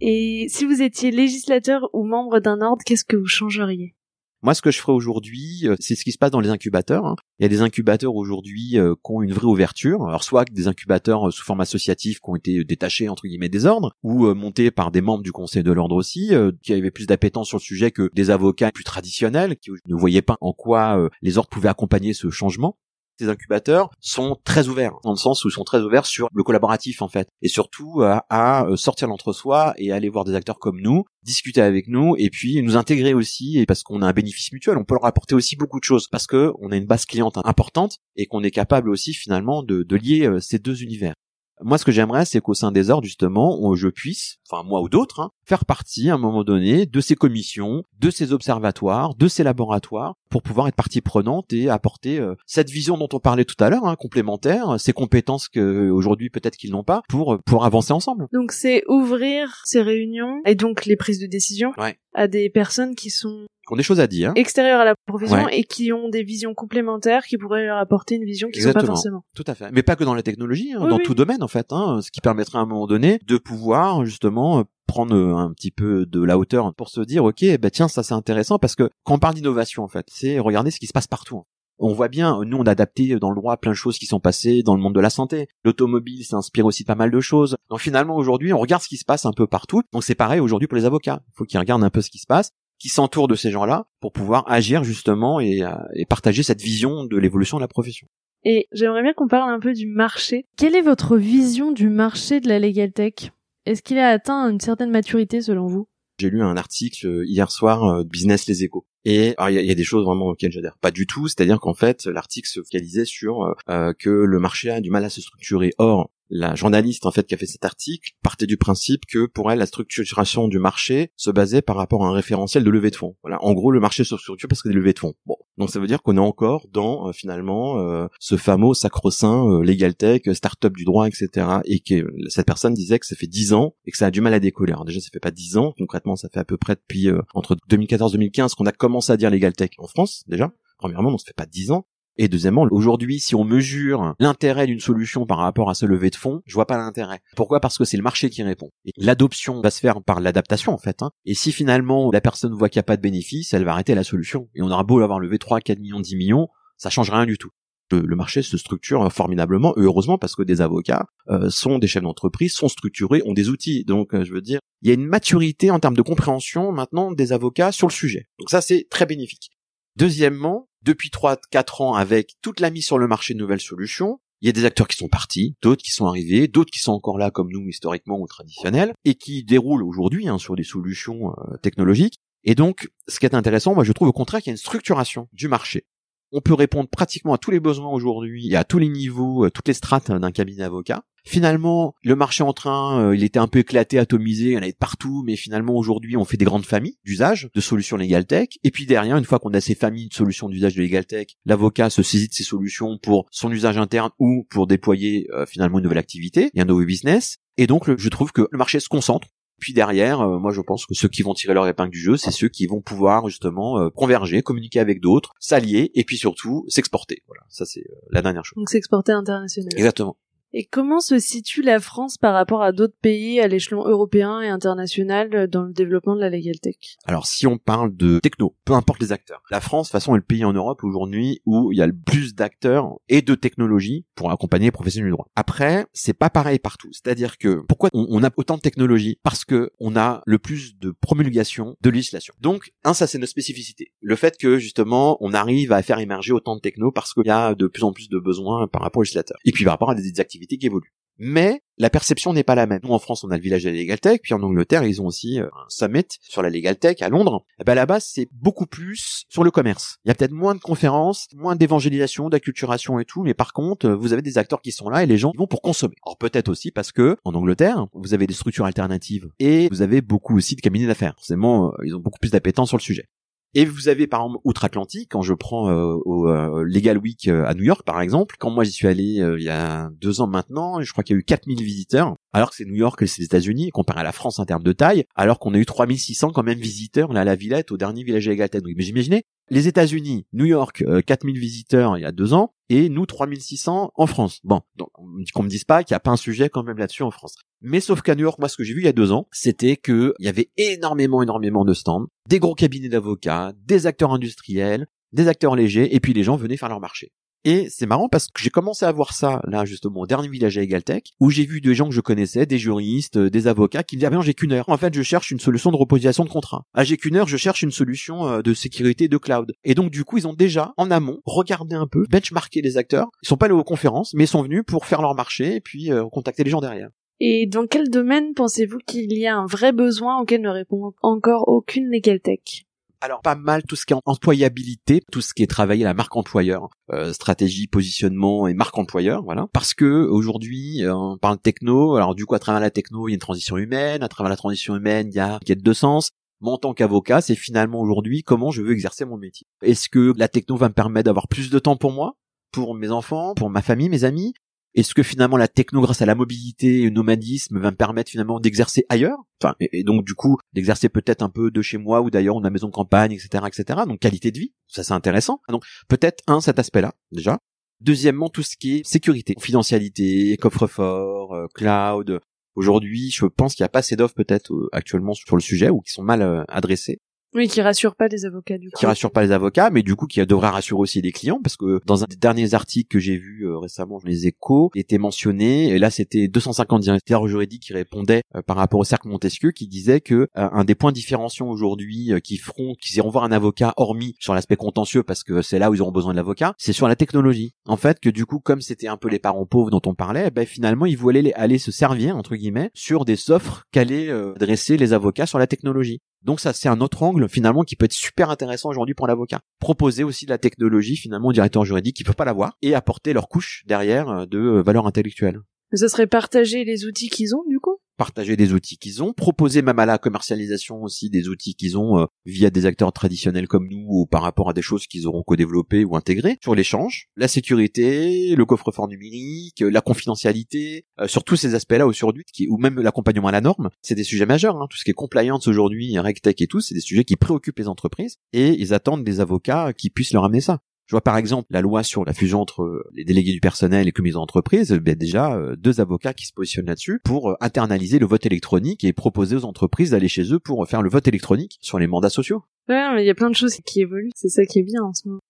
Et si vous étiez législateur ou membre d'un ordre, qu'est-ce que vous changeriez? Moi, ce que je ferai aujourd'hui, euh, c'est ce qui se passe dans les incubateurs. Hein. Il y a des incubateurs aujourd'hui euh, qui ont une vraie ouverture. Alors, soit des incubateurs euh, sous forme associatif qui ont été détachés entre guillemets des ordres, ou montés par des membres du Conseil de l'ordre aussi, qui avaient plus d'appétence sur le sujet que des avocats plus traditionnels, qui ne voyaient pas en quoi les ordres pouvaient accompagner ce changement ces incubateurs sont très ouverts, dans le sens où ils sont très ouverts sur le collaboratif en fait, et surtout à, à sortir l'entre-soi et aller voir des acteurs comme nous, discuter avec nous, et puis nous intégrer aussi, et parce qu'on a un bénéfice mutuel, on peut leur apporter aussi beaucoup de choses, parce que on a une base cliente importante et qu'on est capable aussi finalement de, de lier euh, ces deux univers. Moi, ce que j'aimerais, c'est qu'au sein des ordres, justement, je puisse, enfin moi ou d'autres, hein, faire partie à un moment donné de ces commissions, de ces observatoires, de ces laboratoires, pour pouvoir être partie prenante et apporter euh, cette vision dont on parlait tout à l'heure, hein, complémentaire, ces compétences que aujourd'hui peut-être qu'ils n'ont pas, pour pour avancer ensemble. Donc c'est ouvrir ces réunions et donc les prises de décision à des personnes qui sont ont des choses à dire. Extérieurs à la profession et qui ont des visions complémentaires qui pourraient leur apporter une vision qui ne sont pas forcément. Tout à fait. Mais pas que dans la technologie, hein, dans tout domaine en fait, hein, ce qui permettrait à un moment donné de pouvoir justement prendre un petit peu de la hauteur pour se dire ok bah tiens ça c'est intéressant parce que quand on parle d'innovation en fait c'est regarder ce qui se passe partout on voit bien, nous on a adapté dans le droit plein de choses qui sont passées dans le monde de la santé. L'automobile s'inspire aussi de pas mal de choses. Donc finalement aujourd'hui on regarde ce qui se passe un peu partout. Donc c'est pareil aujourd'hui pour les avocats. Il faut qu'ils regardent un peu ce qui se passe qui s'entourent de ces gens-là pour pouvoir agir justement et, euh, et partager cette vision de l'évolution de la profession. Et j'aimerais bien qu'on parle un peu du marché. Quelle est votre vision du marché de la legal tech? Est-ce qu'il a atteint une certaine maturité selon vous? J'ai lu un article euh, hier soir, euh, Business Les Échos. Et il y, a des choses vraiment auxquelles j'adhère pas du tout, c'est-à-dire qu'en fait l'article se focalisait sur que le marché a du mal à se structurer. Or, la journaliste en fait qui a fait cet article partait du principe que pour elle la structuration du marché se basait par rapport à un référentiel de levée de fonds. Voilà, en gros le marché se structure parce que des levées de fonds. Bon, donc ça veut dire qu'on est encore dans euh, finalement euh, ce fameux sacro-saint euh, legal tech, start-up du droit, etc. Et que cette personne disait que ça fait 10 ans et que ça a du mal à décoller. Alors déjà ça fait pas 10 ans, concrètement ça fait à peu près depuis entre 2014-2015 qu'on a commencé à dire legal tech en France déjà. Premièrement, donc ça fait pas 10 ans. Et deuxièmement, aujourd'hui, si on mesure l'intérêt d'une solution par rapport à ce lever de fonds, je vois pas l'intérêt. Pourquoi? Parce que c'est le marché qui répond. L'adoption va se faire par l'adaptation en fait. Hein. Et si finalement la personne voit qu'il n'y a pas de bénéfice, elle va arrêter la solution. Et on aura beau avoir levé 3, 4 millions, 10 millions, ça change rien du tout. Le, marché se structure formidablement, heureusement parce que des avocats euh, sont des chefs d'entreprise, sont structurés, ont des outils. Donc euh, je veux dire, il y a une maturité en termes de compréhension maintenant des avocats sur le sujet. Donc ça c'est très bénéfique. Deuxièmement, depuis 3-4 ans avec toute la mise sur le marché de nouvelles solutions, il y a des acteurs qui sont partis, d'autres qui sont arrivés, d'autres qui sont encore là comme nous historiquement ou traditionnels, et qui déroulent aujourd'hui hein, sur des solutions euh, technologiques. Et donc, ce qui est intéressant, moi je trouve au contraire qu'il y a une structuration du marché. On peut répondre pratiquement à tous les besoins aujourd'hui et à tous les niveaux, euh, toutes les strates d'un cabinet avocat. Finalement, le marché en train, euh, il était un peu éclaté, atomisé, il y en avait partout, mais finalement aujourd'hui, on fait des grandes familles d'usage de solutions Legal Tech. Et puis derrière, une fois qu'on a ces familles de solutions d'usage de Legal Tech, l'avocat se saisit de ces solutions pour son usage interne ou pour déployer euh, finalement une nouvelle activité et un nouveau business. Et donc, je trouve que le marché se concentre. Puis derrière, euh, moi je pense que ceux qui vont tirer leur épingle du jeu, c'est ceux qui vont pouvoir justement converger, communiquer avec d'autres, s'allier et puis surtout s'exporter. Voilà, ça c'est la dernière chose. Donc s'exporter international. Exactement. Et comment se situe la France par rapport à d'autres pays à l'échelon européen et international dans le développement de la legal tech? Alors si on parle de techno, peu importe les acteurs, la France, de toute façon, est le pays en Europe aujourd'hui où il y a le plus d'acteurs et de technologies pour accompagner les professionnels du droit. Après, c'est pas pareil partout. C'est-à-dire que pourquoi on, a autant de technologies? Parce que on a le plus de promulgation de législation. Donc, un, ça c'est notre spécificité. Le fait que justement on arrive à faire émerger autant de techno parce qu'il y a de plus en plus de besoins par rapport aux législateurs. Et puis par rapport à des activités qui évolue. Mais la perception n'est pas la même. Nous, en France, on a le village de la Legal Tech, puis en Angleterre, ils ont aussi euh, un summit sur la Legal Tech à Londres. Et eh ben là-bas, c'est beaucoup plus sur le commerce. Il y a peut-être moins de conférences, moins d'évangélisation, d'acculturation et tout, mais par contre, euh, vous avez des acteurs qui sont là et les gens vont pour consommer. Alors peut-être aussi parce que en Angleterre, vous avez des structures alternatives et vous avez beaucoup aussi de cabinets d'affaires. Forcément, euh, ils ont beaucoup plus d'appétence sur le sujet. Et vous avez par exemple outre-Atlantique, quand je prends euh, euh, Legal Week euh, à New York par exemple, quand moi j'y suis allé il y a deux ans maintenant, je crois qu'il y a eu 4000 visiteurs, alors que c'est New York et c'est les États-Unis, comparé à la France en termes de taille, alors qu'on a eu 3600 quand même visiteurs là à la Villette, au dernier village Legal Tech. Mais j'imaginais, les États-Unis, New York, 4000 visiteurs il y a deux ans, et nous 3600 en France. Bon, donc qu'on me dise pas qu'il n'y a pas un sujet quand même là-dessus en France. Mais sauf qu'à New York, moi, ce que j'ai vu il y a deux ans, c'était que il y avait énormément, énormément de stands, des gros cabinets d'avocats, des acteurs industriels, des acteurs légers, et puis les gens venaient faire leur marché. Et c'est marrant parce que j'ai commencé à voir ça là justement au dernier village à Egaltech où j'ai vu des gens que je connaissais, des juristes, euh, des avocats qui me disaient ah ben j'ai qu'une heure. En fait je cherche une solution de reposition de contrat. Ah j'ai qu'une heure, je cherche une solution euh, de sécurité de cloud. Et donc du coup ils ont déjà en amont regardé un peu, benchmarké les acteurs. Ils sont pas allés aux conférences mais sont venus pour faire leur marché et puis euh, contacter les gens derrière. Et dans quel domaine pensez-vous qu'il y a un vrai besoin auquel ne répond encore aucune Legal Tech alors pas mal tout ce qui est employabilité, tout ce qui est travailler la marque employeur, euh, stratégie, positionnement et marque employeur, voilà. Parce que aujourd'hui, euh, on parle techno, alors du coup à travers la techno, il y a une transition humaine, à travers la transition humaine, il y a quête de sens. Mais en tant qu'avocat, c'est finalement aujourd'hui comment je veux exercer mon métier. Est-ce que la techno va me permettre d'avoir plus de temps pour moi, pour mes enfants, pour ma famille, mes amis? Est-ce que finalement la techno, grâce à la mobilité et le nomadisme, va me permettre finalement d'exercer ailleurs? Enfin, et, donc du coup d'exercer peut-être un peu de chez moi ou d'ailleurs ou de la maison de campagne, etc., etc. Donc qualité de vie, ça c'est intéressant. Donc peut-être un cet aspect-là déjà. Deuxièmement, tout ce qui est sécurité, confidentialité, coffre-fort, euh, cloud. Aujourd'hui, je pense qu'il n'y a pas assez d'offres peut-être euh, actuellement sur le sujet ou qui sont mal euh, adressées. Oui, qui rassure pas les avocats du coup. Qui rassure pas les avocats, mais du coup qui devrait rassurer aussi les clients parce que dans un des derniers articles que j'ai vu euh, récemment les Échos, était mentionné et là c'était 250 directeurs juridiques qui répondaient euh, par rapport au cercle Montesquieu qui disait que euh, un des points différenciants aujourd'hui qui feront qu'ils iront voir un avocat hormis sur l'aspect contentieux parce que c'est là où ils auront besoin de l'avocat, c'est sur la technologie. En fait que du coup comme c'était un peu les parents pauvres dont on parlait, ben finalement ils voulaient aller se servir entre guillemets sur des offres qu'allaient dresser les avocats sur la technologie. Donc ça, c'est un autre angle finalement qui peut être super intéressant aujourd'hui pour l'avocat. Proposer aussi de la technologie finalement au directeur juridique qui peut pas l'avoir et apporter leur couche derrière euh, de euh, valeur intellectuelle. Mais ce serait partager les outils qu'ils ont du coup? Partager des outils qu'ils ont, proposer même à la commercialisation aussi des outils qu'ils ont euh, via des acteurs traditionnels comme nous ou par rapport à des choses qu'ils auront co-développées ou intégrées sur l'échange, la sécurité, le coffre-fort numérique, la confidentialité, euh, sur tous ces aspects-là aujourd'hui, qui, ou même l'accompagnement à la norme, c'est des sujets majeurs. Hein, tout ce qui est compliance aujourd'hui, RegTech et tout, c'est des sujets qui préoccupent les entreprises et ils attendent des avocats qui puissent leur amener ça Je vois par exemple la loi sur la fusion entre les délégués du personnel et les commissions d'entreprise, ben déjà euh, deux avocats qui se positionnent là-dessus pour euh, internaliser le vote électronique et proposer aux entreprises d'aller chez eux pour faire le vote électronique sur les mandats sociaux. Ouais, mais il y a plein de choses qui évoluent, c'est ça qui est bien en ce moment.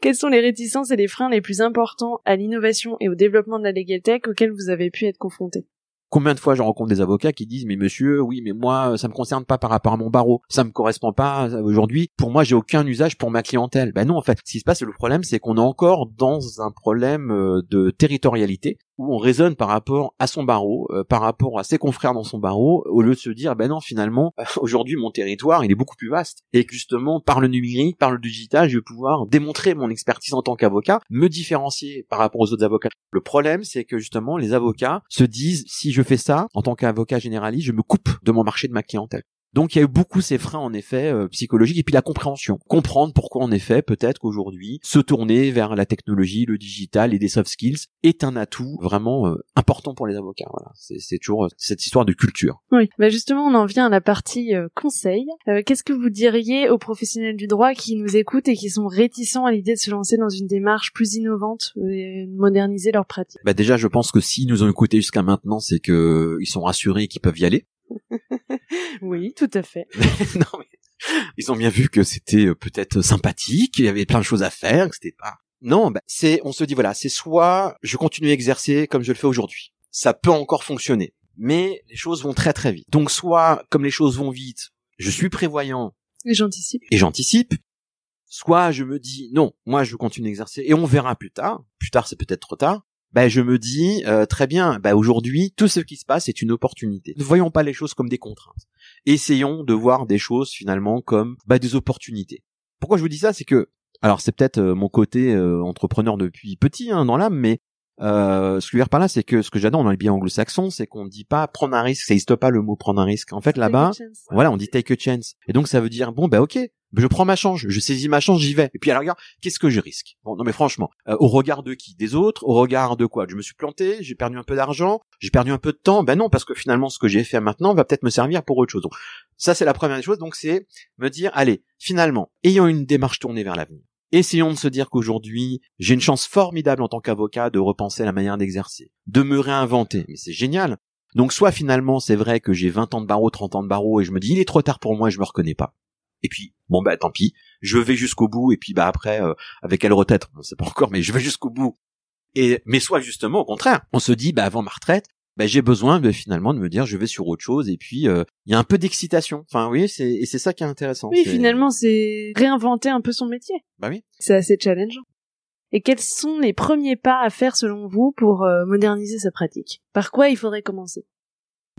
Quelles sont les réticences et les freins les plus importants à l'innovation et au développement de la legal tech auxquels vous avez pu être confrontés? Combien de fois je rencontre des avocats qui disent mais monsieur oui mais moi ça me concerne pas par rapport à mon barreau. Ça me correspond pas aujourd'hui pour moi j'ai aucun usage pour ma clientèle. Ben non en fait ce qui se passe le problème c'est qu'on est encore dans un problème euh, de territorialité où on raisonne par rapport à son barreau, euh, par rapport à ses confrères dans son barreau, au lieu de se dire, ben non, finalement, aujourd'hui, mon territoire, il est beaucoup plus vaste, et justement, par le numérique, par le digital, je vais pouvoir démontrer mon expertise en tant qu'avocat, me différencier par rapport aux autres avocats. Le problème, c'est que justement, les avocats se disent, si je fais ça, en tant qu'avocat généraliste, je me coupe de mon marché de ma clientèle. Donc il y a eu beaucoup ces freins en effet euh, psychologiques et puis la compréhension, comprendre pourquoi en effet peut-être qu'aujourd'hui se tourner vers la technologie, le digital et des soft skills est un atout vraiment euh, important pour les avocats. Voilà, c'est toujours euh, cette histoire de culture. Oui, bah justement on en vient à la partie conseil. Qu'est-ce que vous diriez aux professionnels du droit qui nous écoutent et qui sont réticents à l'idée de se lancer dans une démarche plus innovante et moderniser leur pratique Bah déjà je pense que s'ils nous ont écoutés jusqu'à maintenant, c'est que ils sont rassurés qu'ils peuvent y aller. oui, tout à fait. non, mais ils ont bien vu que c'était euh, peut-être sympathique, qu'il y avait plein de choses à faire, que c'était pas. Non, bah, c'est, on se dit voilà, c'est soit je continue à exercer comme je le fais aujourd'hui. Ça peut encore fonctionner, mais les choses vont très très vite. Donc soit comme les choses vont vite, je suis prévoyant et j'anticipe. Et j'anticipe. Soit je me dis non, moi je continue à exercer et on verra plus tard. Plus tard, c'est peut-être trop tard ben je me dis euh, très bien, ben aujourd'hui tout ce qui se passe est une opportunité. Ne voyons pas les choses comme des contraintes. Essayons de voir des choses finalement comme bah, des opportunités. Pourquoi je vous dis ça, c'est que alors c'est peut-être euh, mon côté euh, entrepreneur depuis petit hein, dans l'âme, mais euh, ce que je veux dire par là, c'est que ce que j'adore dans les biens anglo-saxons, c'est qu'on dit pas prendre un risque, ça n'existe pas le mot prendre un risque. En fait, là-bas, voilà, on dit take a chance. Et donc ça veut dire bon, ben ok, je prends ma chance, je saisis ma chance, j'y vais. Et puis à la regarde, qu'est-ce que je risque? Bon, non mais franchement, euh, au regard de qui? Des autres? Au regard de quoi? Je me suis planté, j'ai perdu un peu d'argent, j'ai perdu un peu de temps. Ben non, parce que finalement, ce que j'ai fait maintenant va peut-être me servir pour autre chose. Donc ça, c'est la première chose. Donc c'est me dire, allez, finalement, ayant une démarche tournée vers l'avenir. Essayons de se dire qu'aujourd'hui, j'ai une chance formidable en tant qu'avocat de repenser la manière d'exercer, de me réinventer. Mais c'est génial. Donc soit finalement c'est vrai que j'ai 20 ans de barreau, 30 ans de barreau et je me dis il est trop tard pour moi je me reconnais pas. Et puis bon bah tant pis, je vais jusqu'au bout et puis bah après euh, avec quelle retraite, on sait pas encore mais je vais jusqu'au bout. Et mais soit justement au contraire, on se dit bah avant ma retraite, bah, j'ai besoin de finalement de me dire je vais sur autre chose et puis euh, il y a un peu d'excitation. Enfin oui, c'est et c'est ça qui est intéressant. Oui, finalement c'est réinventer un peu son métier. Bah oui. C'est assez challengeant. Et quels sont les premiers pas à faire selon vous pour euh, moderniser sa pratique? Par quoi il faudrait commencer?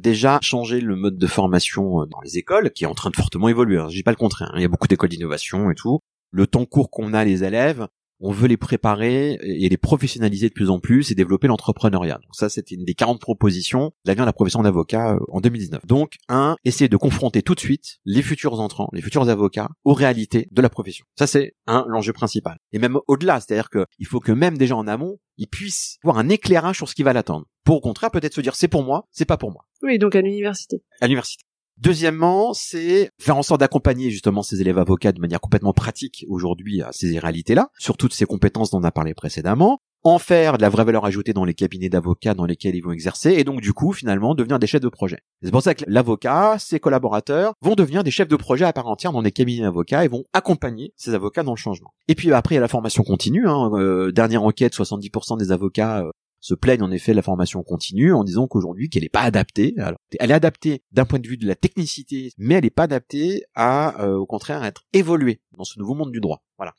Déjà, changer le mode de formation euh, dans les écoles, qui est en train de fortement évoluer. Je dis pas le contraire. Hein. Il y a beaucoup d'écoles d'innovation et tout. Le temps court qu'on a les élèves, on veut les préparer et les professionnaliser de plus en plus et développer l'entrepreneuriat. Donc ça, c'était une des 40 propositions de la la profession d'avocat euh, en 2019. Donc, un, essayer de confronter tout de suite les futurs entrants, les futurs avocats aux réalités de la profession. Ça, c'est un, l'enjeu principal. Et même au-delà, c'est-à-dire qu'il faut que même déjà en amont, ils puissent avoir un éclairage sur ce qui va l'attendre. Pour au contraire, peut-être se dire c'est pour moi, c'est pas pour moi. Oui, donc à l'université. À l'université. Deuxièmement, c'est faire en sorte d'accompagner justement ces élèves avocats de manière complètement pratique aujourd'hui à ces réalités-là, sur toutes ces compétences dont on a parlé précédemment, en faire de la vraie valeur ajoutée dans les cabinets d'avocats dans lesquels ils vont exercer, et donc du coup finalement devenir des chefs de projet. C'est pour ça que l'avocat, ses collaborateurs vont devenir des chefs de projet à part entière dans les cabinets d'avocats et vont accompagner ces avocats dans le changement. Et puis après il y a la formation continue. Hein, euh, dernière enquête, 70% des avocats euh, se plaignent en effet de la formation continue en disant qu'aujourd'hui qu'elle n'est pas adaptée. Alors, elle est adaptée d'un point de vue de la technicité, mais elle n'est pas adaptée à, euh, au contraire, être évoluée dans ce nouveau monde du droit. Voilà.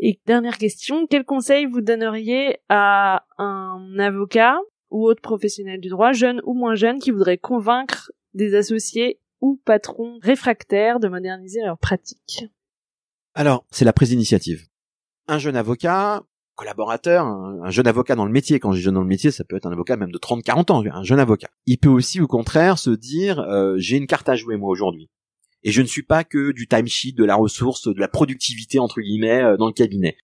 Et dernière question, quel conseil vous donneriez à un avocat ou autre professionnel du droit, jeune ou moins jeune, qui voudrait convaincre des associés ou patrons réfractaires de moderniser leurs pratiques? Alors, c'est la prise d'initiative. Un jeune avocat collaborateur, un, jeune avocat dans le métier. Quand je dis jeune dans le métier, ça peut être un avocat même de 30-40 ans, un jeune avocat. Il peut aussi, au contraire, se dire euh, j'ai une carte à jouer moi aujourd'hui. Et je ne suis pas que du timesheet, de la ressource, de la productivité entre guillemets euh, dans le cabinet.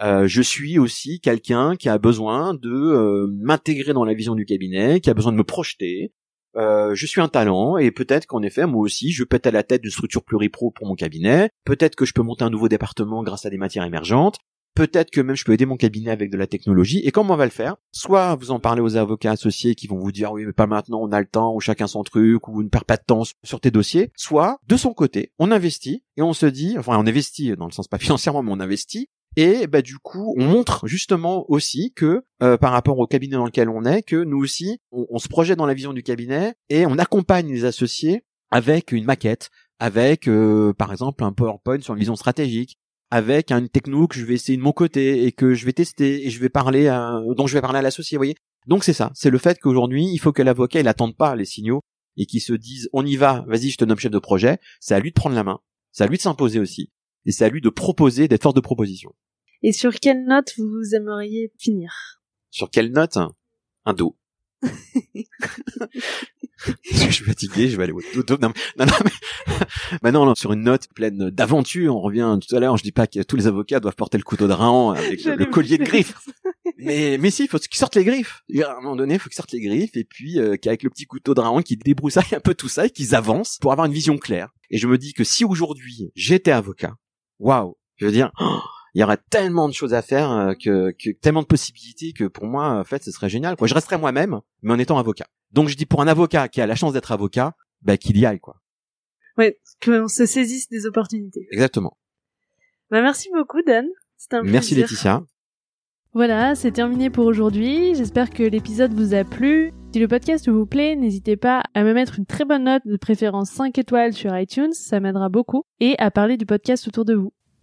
Euh, je suis aussi quelqu'un qui a besoin de m'intégrer dans la vision du cabinet, qui a besoin de me projeter. je suis un talent et peut-être qu'en effet moi aussi je peux être à la tête d'une structure pluripro pour mon cabinet. Peut-être que je peux monter un nouveau département grâce à des matières émergentes. Peut-être que même je peux aider mon cabinet avec de la technologie. Et comment on va le faire Soit vous en parlez aux avocats associés qui vont vous dire oui mais pas maintenant, on a le temps, ou chacun son truc, ou ne perd pas de temps sur tes dossiers. Soit de son côté, on investit et on se dit, enfin on investit dans le sens pas financièrement, mais on investit et bah du coup, on montre justement aussi que euh, par rapport au cabinet dans lequel on est, que nous aussi, on, se projette dans la vision du cabinet et on accompagne les associés avec une maquette, avec euh, par exemple un PowerPoint sur une vision stratégique, avec une techno que je vais essayer de mon côté et que je vais tester et je vais parler à, dont je vais parler à l'associé, vous voyez. Donc c'est ça, c'est le fait qu'aujourd'hui, il faut que l'avocat il attende pas les signaux et qu'il se dise on y va, vas-y, je te nomme chef de projet, c'est à lui de prendre la main, c'est à lui de s'imposer aussi et c'est à lui de proposer, d'être force de proposition. Et sur quelle note vous aimeriez finir? Sur quelle note? Un dos. je suis fatigué, je vais aller au dodo. Non, non, non, mais... non, sur une note pleine d'aventure, on revient tout à l'heure, je dis pas que tous les avocats doivent porter le couteau de Rahan avec le, collier de griffes. mais, mais si, il faut qu'ils sortent les griffes. À un moment donné, il faut qu'ils sortent les griffes et puis euh, qu'avec le petit couteau de Rahan qui débroussaille un peu tout ça et qu'ils avancent pour avoir une vision claire. Et je me dis que si aujourd'hui j'étais avocat, waouh, je veux dire, il y aurait tellement de choses à faire euh, que, que, tellement de possibilités que pour moi en fait ce serait génial quoi je resterais moi-même mais en étant avocat donc je dis pour un avocat qui a la chance d'être avocat bah qu'il y aille quoi ouais qu'on se saisisse des opportunités exactement bah merci beaucoup Dan c'était un plaisir. merci Laetitia voilà, c'est terminé pour aujourd'hui. J'espère que l'épisode vous a plu. Si le podcast vous plaît, n'hésitez pas à me mettre une très bonne note, de préférence 5 étoiles sur iTunes, ça m'aidera beaucoup, et à parler du podcast autour de vous.